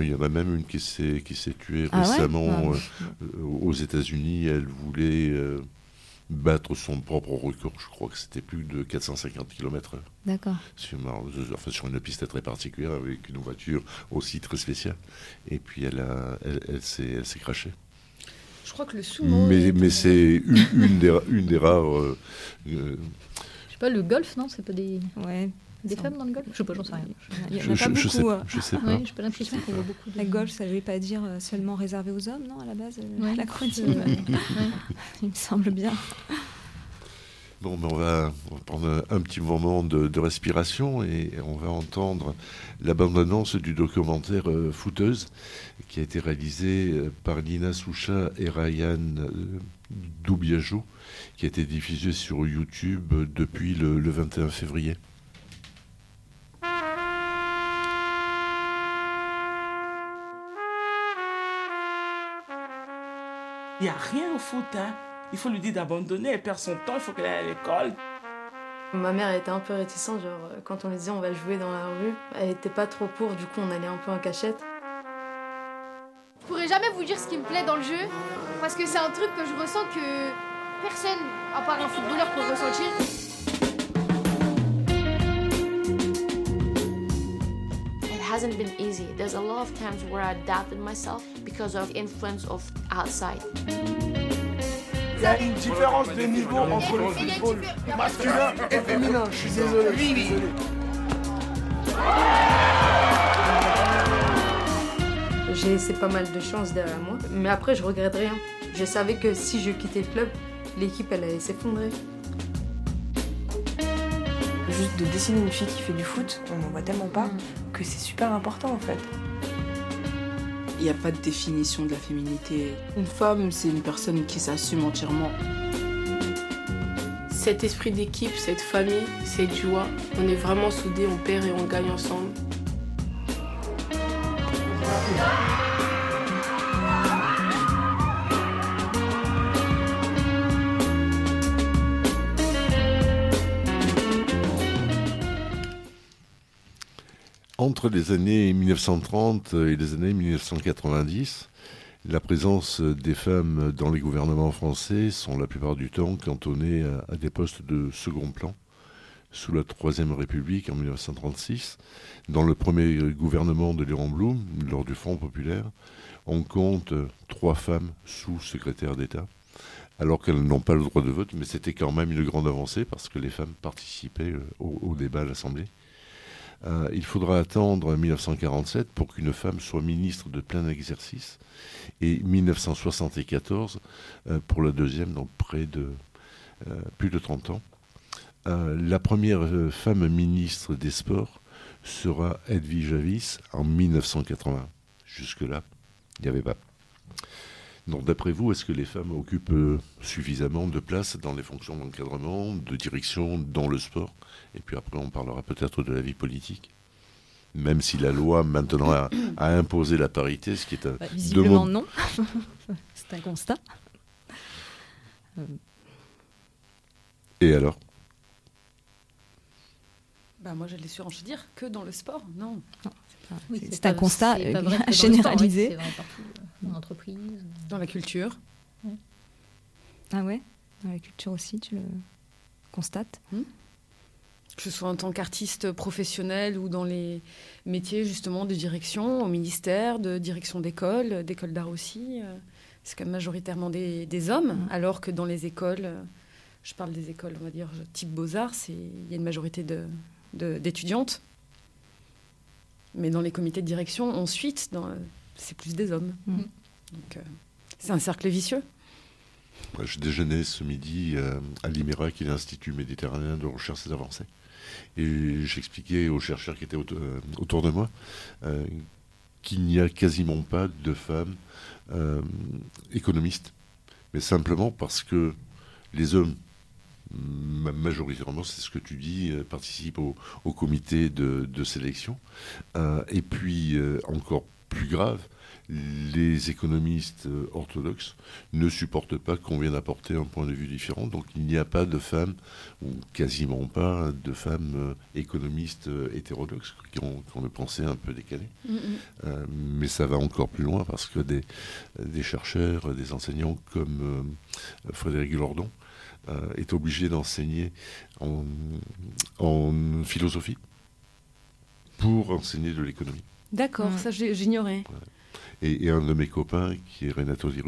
Il y en a même une qui s'est tuée ah récemment ah, euh, aux États-Unis. Elle voulait euh, battre son propre record, je crois que c'était plus de 450 km/h. D'accord. Sur, enfin, sur une piste très particulière, avec une voiture aussi très spéciale. Et puis elle, a, elle, elle s'est crachée. Je crois que le sumo. Mais, mais c'est une, une, des, une des rares. Euh, euh, je sais pas, le golf, non C'est pas des. Ouais. Des femmes dans le golf Je sais pas, j'en sais rien. Il y en a pas beaucoup. Je sais, je sais pas. j'ai pas l'impression qu'on voit beaucoup. De... La golf, ça ne veut pas dire euh, seulement réservé aux hommes, non, à la base ouais, La croûte, il me semble bien. Bon, mais on, va, prendre un petit moment de, respiration et, on va entendre la bande-annonce du documentaire euh, Fouteuse qui a été réalisé euh, par Nina Soucha et Ryan euh, Doubiajou qui a été diffusé sur YouTube depuis le, le 21 février. Il n'y a rien au foot, hein il faut lui dire d'abandonner. Elle perd son temps, il faut qu'elle aille à l'école. Ma mère était un peu réticente, genre quand on lui disait on va jouer dans la rue, elle était pas trop pour, du coup on allait un peu en cachette. Je pourrais jamais vous dire ce qui me plaît dans le jeu, parce que c'est un truc que je ressens que personne, à part un footballeur, peut ressentir. It hasn't been easy. There's a lot of times where I doubted myself because of influence of outside. Il y a une différence de niveau entre le football masculin et féminin. Je suis désolé. Je suis désolé. J'ai laissé pas mal de chance derrière moi, mais après je regrette rien. Je savais que si je quittais le club, l'équipe elle allait s'effondrer. Juste de dessiner une fille qui fait du foot, on n'en voit tellement pas que c'est super important en fait. Il n'y a pas de définition de la féminité. Une femme, c'est une personne qui s'assume entièrement. Cet esprit d'équipe, cette famille, cette joie, on est vraiment soudés, on perd et on gagne ensemble. Entre les années 1930 et les années 1990, la présence des femmes dans les gouvernements français sont la plupart du temps cantonnées à, des postes de second plan. Sous la Troisième République en 1936, dans le premier gouvernement de Léon Blum, lors du Front populaire, on compte trois femmes sous-secrétaires d'État, alors qu'elles n'ont pas le droit de vote, mais c'était quand même une grande avancée parce que les femmes participaient au, au débat à l'Assemblée. Euh, il faudra attendre 1947 pour qu'une femme soit ministre de plein exercice et 1974 euh, pour la deuxième, donc près de euh, plus de 30 ans. la première femme ministre des Sports sera Edwige Javis en 1980. Jusque-là, il n'y avait pas. Donc d'après vous, est-ce que les femmes occupent suffisamment de place dans les fonctions d'encadrement, de direction dans le sport? Et puis après, on parlera peut-être de la vie politique. Même si la loi maintenant a, imposé la parité, ce qui est un... Bah, visiblement non. C'est un constat. Et alors? Bah moi, j'allais dire que dans le sport, non. c'est un constat généralisé. C'est vrai partout, dans l'entreprise. Dans la culture. Ah ouais? Dans la culture aussi, tu le constates? Hmm que ce soit en tant qu'artiste professionnel ou dans les métiers justement de direction, au ministère, de direction d'école, d'école d'art aussi. Euh, c'est quand même majoritairement des, hommes, mmh. alors que dans les écoles, euh, je parle des écoles, on va dire, type beaux-arts, il y a une majorité d'étudiantes. Mais dans les comités de direction, ensuite, c'est plus des hommes. Mmh. Donc, euh, c'est un cercle vicieux. je déjeunais ce midi à l'IMERA, qui est l'Institut méditerranéen de recherche et d'avancée. Et j'expliquais aux chercheurs qui étaient euh, autour de moi euh, qu'il n'y a quasiment pas de femmes euh, économistes, mais simplement parce que les hommes, majoritairement, c'est ce que tu dis, participent au, comité de, de sélection. et puis, encore plus grave, les économistes euh, orthodoxes ne supportent pas qu'on vienne apporter un point de vue différent. Donc il n'y a pas de femmes, ou quasiment pas de femmes euh, économistes euh, hétérodoxes qui ont, qui ont, pensée un peu décalé. mais ça va encore plus loin parce que des, des chercheurs, des enseignants comme Frédéric Lordon est obligé d'enseigner en, en, philosophie pour enseigner de l'économie. D'accord, ça j'ignorais. Et, un de mes copains, qui est Renato Di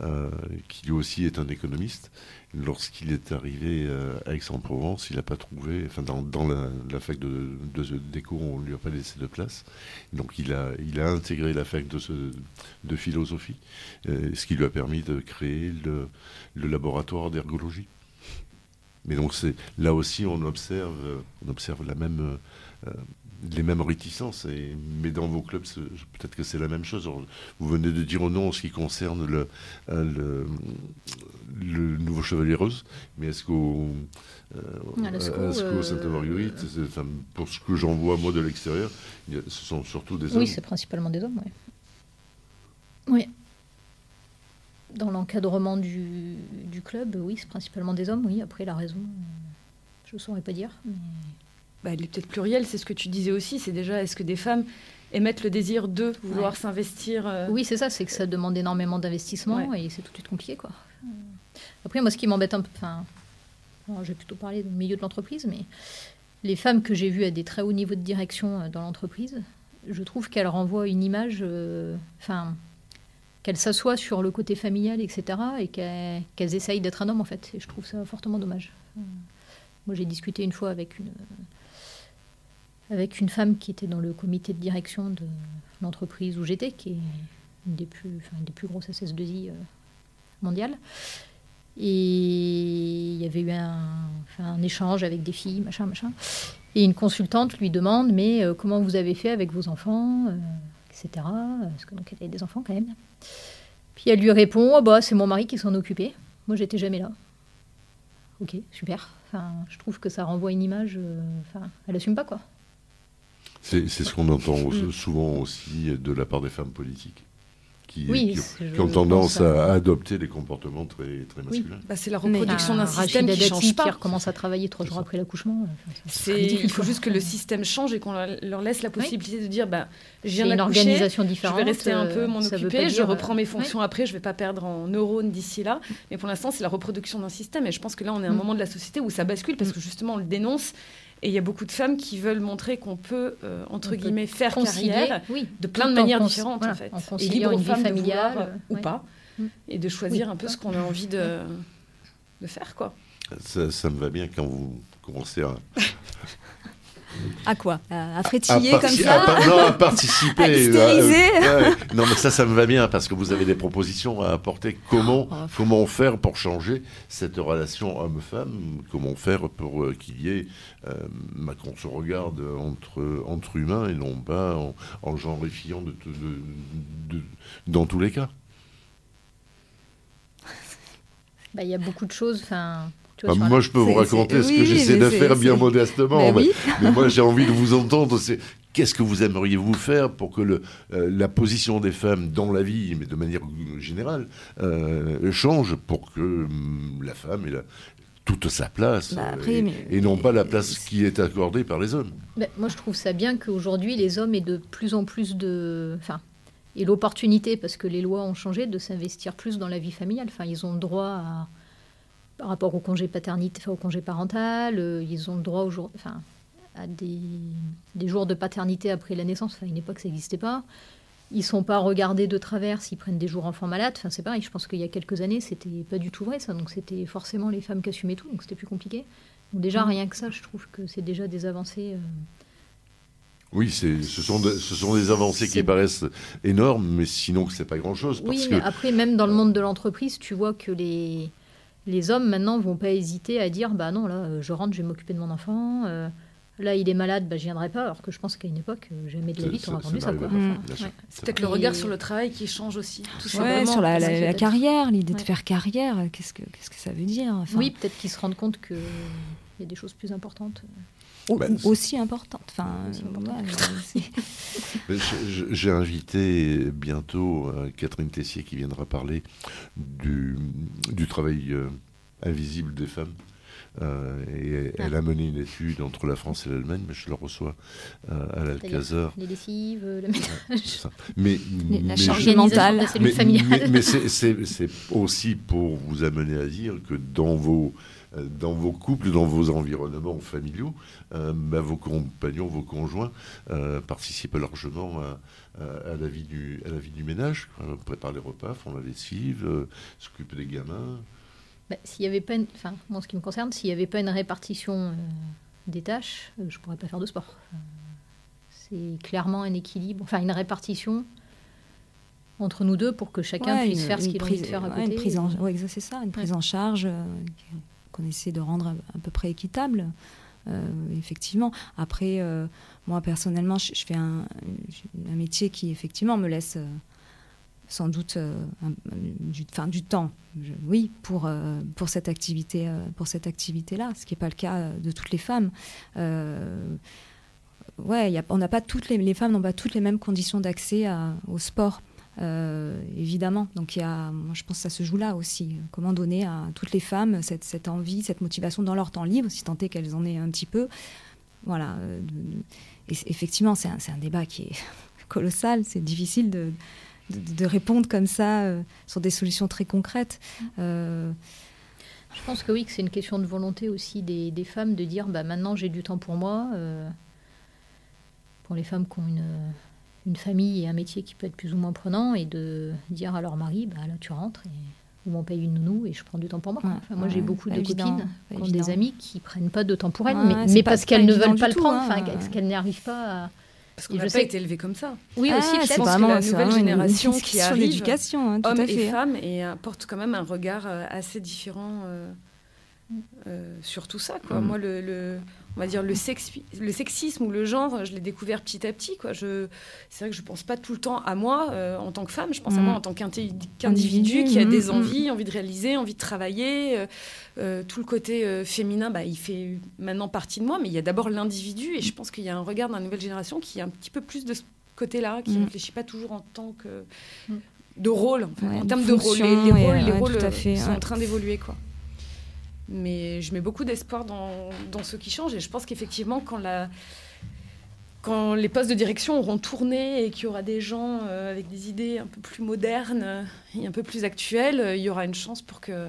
euh, qui lui aussi est un économiste, lorsqu'il est arrivé euh, à Aix-en-Provence, il n'a pas trouvé, enfin dans, la, fac de, d'éco, on ne lui a pas laissé de place. Donc il a, il a intégré la fac de, de philosophie, euh, ce qui lui a permis de créer le, le laboratoire d'ergologie. Mais donc c'est là aussi on observe, on observe la même, les mêmes réticences. Et, mais dans vos clubs, peut-être que c'est la même chose. vous venez de dire non en ce qui concerne le, euh, le, nouveau Chevalier Rose, mais est-ce qu'au euh, Sainte-Marguerite, pour ce que j'en vois moi de l'extérieur, ce sont surtout des hommes Oui, c'est principalement des hommes, oui. Oui. Dans l'encadrement du, du, club, oui, c'est principalement des hommes, oui. Après, la raison, je ne saurais pas dire. Bah, elle est peut-être plurielle, c'est ce que tu disais aussi. C'est déjà, est-ce que des femmes émettent le désir de vouloir s'investir euh Oui, c'est ça, c'est que ça demande énormément d'investissement et c'est tout de suite compliqué. Quoi. Après, moi, ce qui m'embête un peu, enfin, je vais plutôt parler du milieu de l'entreprise, mais les femmes que j'ai vues à des très hauts niveaux de direction euh, dans l'entreprise, je trouve qu'elles renvoient une image, euh, enfin, qu'elles s'assoient sur le côté familial, etc., et qu'elles essayent d'être un homme, en fait. Et je trouve ça fortement dommage. Moi, j'ai discuté une fois avec une, avec une femme qui était dans le comité de direction de l'entreprise où j'étais, qui est une des plus, grosses SS2I euh, mondiales. Et il y avait eu un, échange avec des filles, machin, machin. Et une consultante lui demande Mais euh, comment vous avez fait avec vos enfants euh, etc. Parce que donc elle avait des enfants quand même. Puis elle lui répond oh, bah, C'est mon mari qui s'en occupait. Moi, j'étais jamais là. Ok, super. Enfin, je trouve que ça renvoie une image. Enfin, elle assume pas quoi. C'est ce qu'on entend mm. souvent aussi de la part des femmes politiques qui, qui, ont tendance à, adopter des comportements très, très masculins. Bah, c'est la reproduction d'un système qui change pas. qui recommence à travailler trois jours après l'accouchement. il faut juste que le système change et qu'on leur laisse la possibilité de dire bah, j'ai une organisation différente. Je vais rester un peu m'en occuper, je reprends mes fonctions après, je ne vais pas perdre en neurones d'ici là. Mais pour l'instant, c'est la reproduction d'un système. Et je pense que là, on est à un mm. moment de la société où ça bascule parce que justement, on le dénonce et il y a beaucoup de femmes qui veulent montrer qu'on peut, euh, entre guillemets, faire carrière de plein de manières différentes, en fait. En et libre une vie familiale. Euh, ou pas. Mm. Et de choisir un peu ce qu'on a envie de, de faire, quoi. Ça, ça, me va bien quand vous commencez à, à quoi? À frétiller comme ça? à, Non, à participer. à hystériser? Non, mais ça, ça me va bien parce que vous avez des propositions à apporter. Comment, oh. comment faire pour changer cette relation homme-femme? Comment faire pour euh, qu'il y ait. Euh, bah, qu'on se regarde entre, entre humains et non pas en, en genrifiant de, de, de, dans tous les cas? Bah, Il y a beaucoup de choses. Enfin bah, moi, je peux vous raconter ce que j'essaie de faire bien modestement. Mais, moi, j'ai envie de vous entendre. C'est qu'est-ce que vous aimeriez vous faire pour que le, euh, la position des femmes dans la vie, mais de manière générale, euh, change pour que hum, la femme ait toute sa place bah, euh, et, non pas la place qui est accordée par les hommes. Bah, moi, je trouve ça bien qu'aujourd'hui, les hommes aient de plus en plus de... Enfin, et l'opportunité, parce que les lois ont changé, de s'investir plus dans la vie familiale. Enfin, ils ont le droit à par rapport au congé paternité, enfin, au congé parental, euh, ils ont le droit au enfin, à des, des, jours de paternité après la naissance. Enfin, à une époque, ça n'existait pas. Ils sont pas regardés de travers s'ils prennent des jours enfants malades. Enfin, c'est pareil. Je pense qu'il y a quelques années, c'était pas du tout vrai ça. Donc c'était forcément les femmes qui assumaient tout. Donc c'était plus compliqué. Donc déjà mmh. rien que ça, je trouve que c'est déjà des avancées. Euh, oui, ce sont, ce sont des avancées qui paraissent énormes, mais sinon c'est pas grand-chose. Oui, mais après, même dans le monde de l'entreprise, tu vois que les, les hommes maintenant vont pas hésiter à dire bah non là euh, je rentre je vais m'occuper de mon enfant euh, là il est malade bah je viendrai pas. Alors que je pense qu'à une époque euh, jamais de la vie tu aurais entendu ça quoi. c'est peut-être le regard sur le travail qui change aussi tout sur la, carrière l'idée de faire carrière qu'est-ce que qu'est-ce que ça veut dire oui peut-être qu'ils se rendent compte que il y a des choses plus importantes bah, aussi importante. Enfin, J'ai invité bientôt euh, Catherine Tessier qui viendra parler du, du travail euh, invisible des femmes. Euh, et elle a mené une étude entre la France et l'Allemagne, mais je la reçois à l'Alcazar. Les lessives, le ménage. Mais, la charge mentale. Mais, mais c'est aussi pour vous amener à dire que dans vos euh, dans vos couples, dans vos environnements familiaux, euh, bah, vos compagnons, vos conjoints euh, participent largement à, la vie du, à la vie du ménage, préparent les repas, font la lessive, s'occupent des gamins. Bah, s'il y avait pas, enfin, en ce qui me concerne, s'il n'y avait pas une répartition des tâches, je ne pourrais pas faire de sport. c'est clairement un équilibre, enfin une répartition entre nous deux pour que chacun puisse faire ce qu'il a envie de faire à côté. Une prise en, c'est ça, une prise en charge qu'on essaie de rendre à, peu près équitable. Euh, effectivement. Après, euh, moi personnellement, je, fais un, métier qui effectivement me laisse euh, sans doute du, du temps, oui, pour, pour cette activité, pour cette activité-là, ce qui n'est pas le cas de toutes les femmes. ouais, on n'a pas toutes les, les femmes n'ont pas toutes les mêmes conditions d'accès au sport. Évidemment. Donc il y a, moi, je pense que ça se joue là aussi. Comment donner à toutes les femmes cette, cette envie, cette motivation dans leur temps libre, si tant est qu'elles en aient un petit peu. Voilà. et effectivement, c'est un, un, débat qui est colossal. C'est difficile de, de, répondre comme ça sur des solutions très concrètes. Je pense que oui, que c'est une question de volonté aussi des, des, femmes de dire bah, maintenant j'ai du temps pour moi. pour les femmes qui ont une une famille et un métier qui peut être plus ou moins prenant et de dire à leur mari, bah, là tu rentres et on m'en paye une nounou et je prends du temps pour moi. moi j'ai beaucoup de copines qui ont des amis qui prennent pas de temps pour elles, mais, parce qu'elles ne veulent pas le prendre, hein. parce qu'elles n'arrivent pas à... Parce qu'on n'a pas été élevé comme ça. Oui, aussi, c'est vraiment la nouvelle génération qui arrive, l'éducation, hein, hommes et femmes, et apporte quand même un regard euh, assez différent euh, euh, sur tout ça. Quoi. Mm. Moi, le, on va dire le, le sexisme ou le genre, je l'ai découvert petit à petit. Quoi. Je, c'est vrai que je pense pas tout le temps à moi euh, en tant que femme, je pense à moi mm. en tant qu'individu qui a des mm, mm. envies, envie de réaliser, envie de travailler. Euh, euh, tout le côté féminin, bah, il fait maintenant partie de moi, mais il y a d'abord l'individu et je pense qu'il y a un regard dans la nouvelle génération qui est un petit peu plus de ce côté-là, qui ne réfléchit pas toujours en tant que de rôle, en, termes de rôle. Les, rôles, sont en train d'évoluer, quoi. Mais je mets beaucoup d'espoir dans, dans, ce qui change et je pense qu'effectivement, quand, la, quand les postes de direction auront tourné et qu'il y aura des gens euh, avec des idées un peu plus modernes et un peu plus actuelles, euh, il y aura une chance pour que,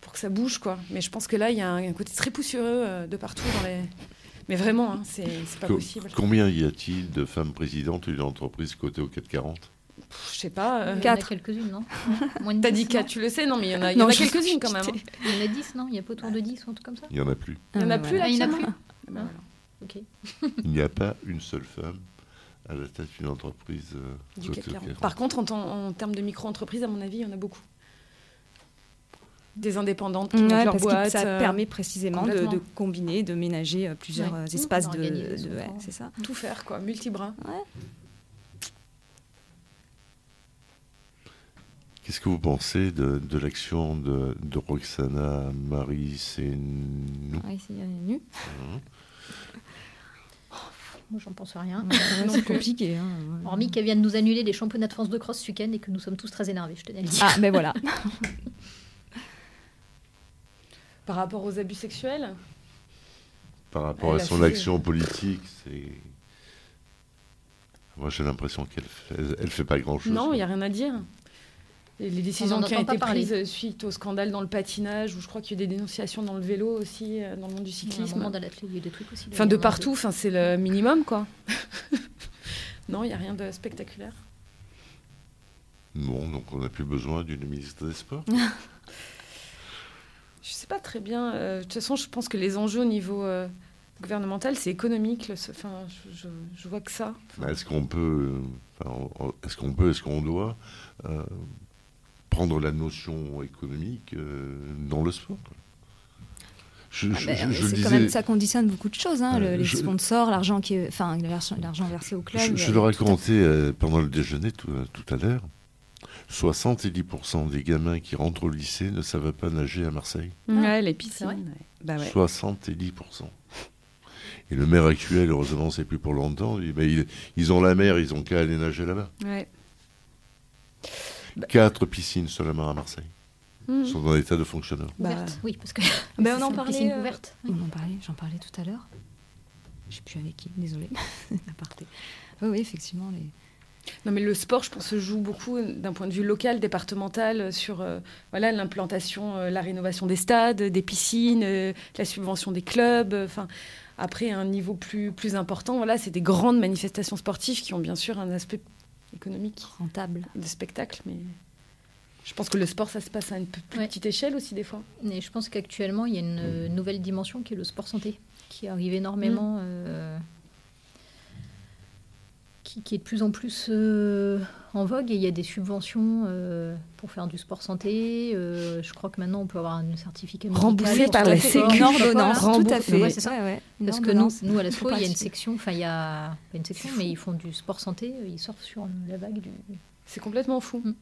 pour que ça bouge. Quoi. Mais je pense que là, il y a un, côté très poussiéreux euh, de partout dans les. Mais vraiment, hein, c'est pas possible. Combien y a-t-il de femmes présidentes d'une entreprise cotée au 440 je sais pas. Euh, quatre. Il y en a quelques-unes, non T'as dit quatre, tu le sais Non, mais il y en a, a quelques-unes quand même. Hein. Il y en a dix, non Il y a pas autour de dix ou un truc comme ça Il y en a plus. Il y en a plus, là Il y en a plus ah. Il n'y a pas une seule femme à la tête d'une entreprise. Euh, Par contre, en, en termes de micro-entreprise, à mon avis, il y en a beaucoup des indépendantes qui ouais, leur boîte. ça euh, permet précisément de, combiner, de ménager plusieurs espaces de, de c'est ça. Tout faire quoi, multi-bras. Ouais. Qu'est-ce que vous pensez de, de l'action de, de, Roxana Marie C'est nous Marie c'est nu. Mmh. Moi, j'en pense rien. c'est compliqué. Hein. Hormis qu'elle vienne nous annuler les championnats de France de cross ce week-end et que nous sommes tous très énervés, je tenais à le dire. Ah, mais voilà. Par rapport aux abus sexuels Par rapport à son action politique, c'est. Moi, j'ai l'impression qu'elle fait, elle fait pas grand-chose. Non, il n'y a rien à dire les décisions qui ont été prises suite au scandale dans le patinage, ou je crois qu'il y a eu des dénonciations dans le vélo aussi, euh, dans le monde du cyclisme. Dans il y a des trucs aussi. Enfin, de partout, enfin, c'est le minimum, quoi. non, il n'y a rien de spectaculaire. Bon, donc on n'a plus besoin d'une ministre des Sports Je ne sais pas très bien. Euh, de toute façon, je pense que les enjeux au niveau euh, gouvernemental, c'est économique. enfin, je, je, vois que ça. Est-ce qu'on peut, est-ce qu'on peut, est-ce qu'on doit prendre la notion économique euh, dans le sport. Je, ah ben, quand même, ça conditionne beaucoup de choses, hein, les sponsors, l'argent qui, enfin, l'argent versé au club. Je, le racontais euh, pendant le déjeuner tout, à l'heure. 70% des gamins qui rentrent au lycée ne savent pas nager à Marseille. Ouais, les piscines. Bah 70%. Et le maire actuel, heureusement, c'est plus pour longtemps. Ils, ils, ont la mer, ils ont qu'à aller nager là-bas. Ouais. Bah. Quatre piscines seulement à Marseille. Mmh. sont dans l'état de fonctionnement. Bah, oui, parce que ben on en parlait. Euh... On en parlait, j'en parlais tout à l'heure. Je sais plus avec qui, désolé. oui, oui, effectivement. Les... Non, mais le sport, je pense, se joue beaucoup d'un point de vue local, départemental, sur euh, voilà l'implantation, euh, la rénovation des stades, des piscines, euh, la subvention des clubs. Enfin, après, à un niveau plus, plus important, voilà, c'est des grandes manifestations sportives qui ont bien sûr un aspect économique. Rentable. De spectacle, mais je pense que le sport, ça se passe à une plus petite échelle aussi, des fois. Et je pense qu'actuellement, il y a une nouvelle dimension qui est le sport santé, qui arrive énormément. Mm. Euh, qui, est de plus en plus euh, en vogue et il y a des subventions euh, pour faire du sport santé. je crois que maintenant on peut avoir un certificat remboursé par la Sécu, tout à fait. ça. Parce que nous, nous à la SCO, il y a une section, enfin il y a une section, mais ils font du sport santé, ils surfent sur la vague du. C'est complètement fou. Mm.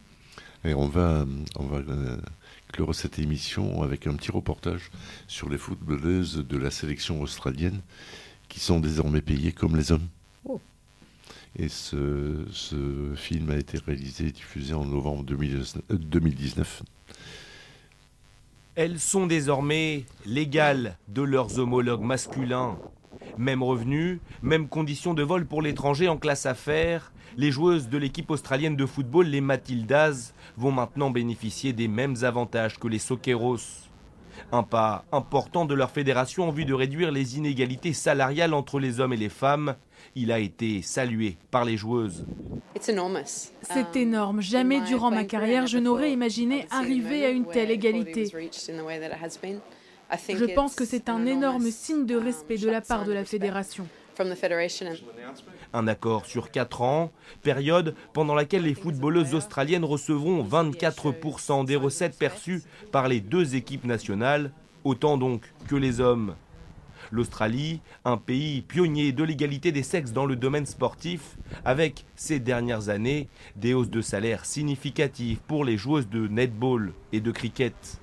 Et on va, on va euh, clore cette émission avec un petit reportage sur les footballeuses de la sélection australienne qui sont désormais payées comme les hommes. Oh. Et ce, film a été réalisé et diffusé en novembre 2019. Elles sont désormais légales de leurs homologues masculins. Même revenus, même conditions de vol pour l'étranger en classe affaires, les joueuses de l'équipe australienne de football, les Matildas, vont maintenant bénéficier des mêmes avantages que les Soqueros. Un pas important de leur fédération en vue de réduire les inégalités salariales entre les hommes et les femmes. Il a été salué par les joueuses. C'est énorme. Jamais durant ma carrière je n'aurais imaginé arriver à une telle égalité. Je pense que c'est un énorme signe de respect de la part de la fédération. Un accord sur 4 ans, période pendant laquelle les footballeuses australiennes recevront 24% des recettes perçues par les deux équipes nationales, autant donc que les hommes. L'Australie, un pays pionnier de l'égalité des sexes dans le domaine sportif, avec ces dernières années des hausses de salaire significatives pour les joueuses de netball et de cricket.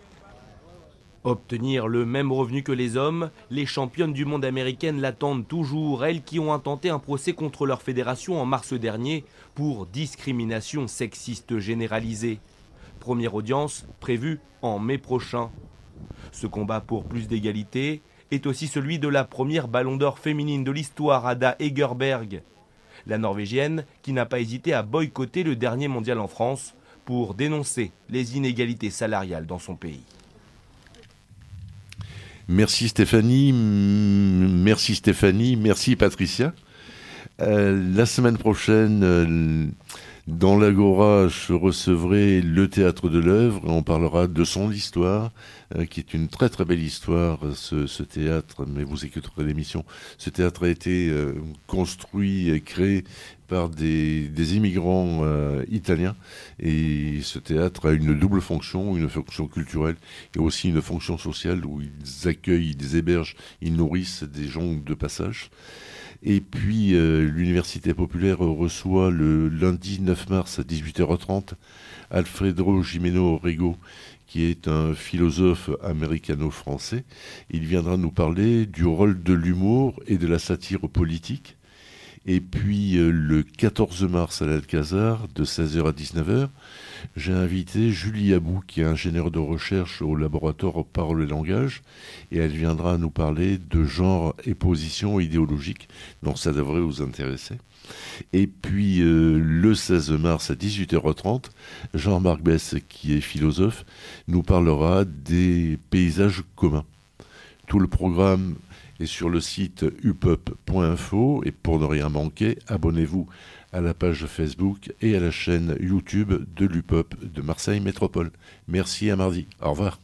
Obtenir le même revenu que les hommes, les championnes du monde américaines l'attendent toujours, elles qui ont intenté un procès contre leur fédération en mars dernier pour discrimination sexiste généralisée. Première audience prévue en mai prochain. Ce combat pour plus d'égalité est aussi celui de la première ballon d'or féminine de l'histoire, Ada Egerberg. La Norvégienne qui n'a pas hésité à boycotter le dernier mondial en France pour dénoncer les inégalités salariales dans son pays. Merci Stéphanie, merci Stéphanie, merci Patricia. Euh, la semaine prochaine, euh, dans l'Agora, je recevrai le théâtre de l'œuvre. On parlera de son histoire, euh, qui est une très très belle histoire, ce, théâtre. Mais vous écouterez l'émission. Ce théâtre a été construit et créé par des, immigrants euh, italiens. Et ce théâtre a une double fonction, une fonction culturelle et aussi une fonction sociale où ils accueillent, ils hébergent, ils nourrissent des gens de passage. Et puis euh, l'Université populaire reçoit le lundi 9 mars à 18h30 Alfredo Jimeno Rego, qui est un philosophe américano-français. Il viendra nous parler du rôle de l'humour et de la satire politique et puis euh, le 14 mars à l'Alcazar, de 16h à 19h, j'ai invité Julie Abou, qui est ingénieure de recherche au laboratoire Parole et Langage, et elle viendra nous parler de genre et position idéologique, donc ça devrait vous intéresser. Et puis euh, le 16 mars à 18h30, Jean-Marc Bess, qui est philosophe, nous parlera des paysages communs. Tout le programme et sur le site upop.info. Et pour ne rien manquer, abonnez-vous à la page Facebook et à la chaîne YouTube de l'UPOP de Marseille Métropole. Merci à mardi. Au revoir.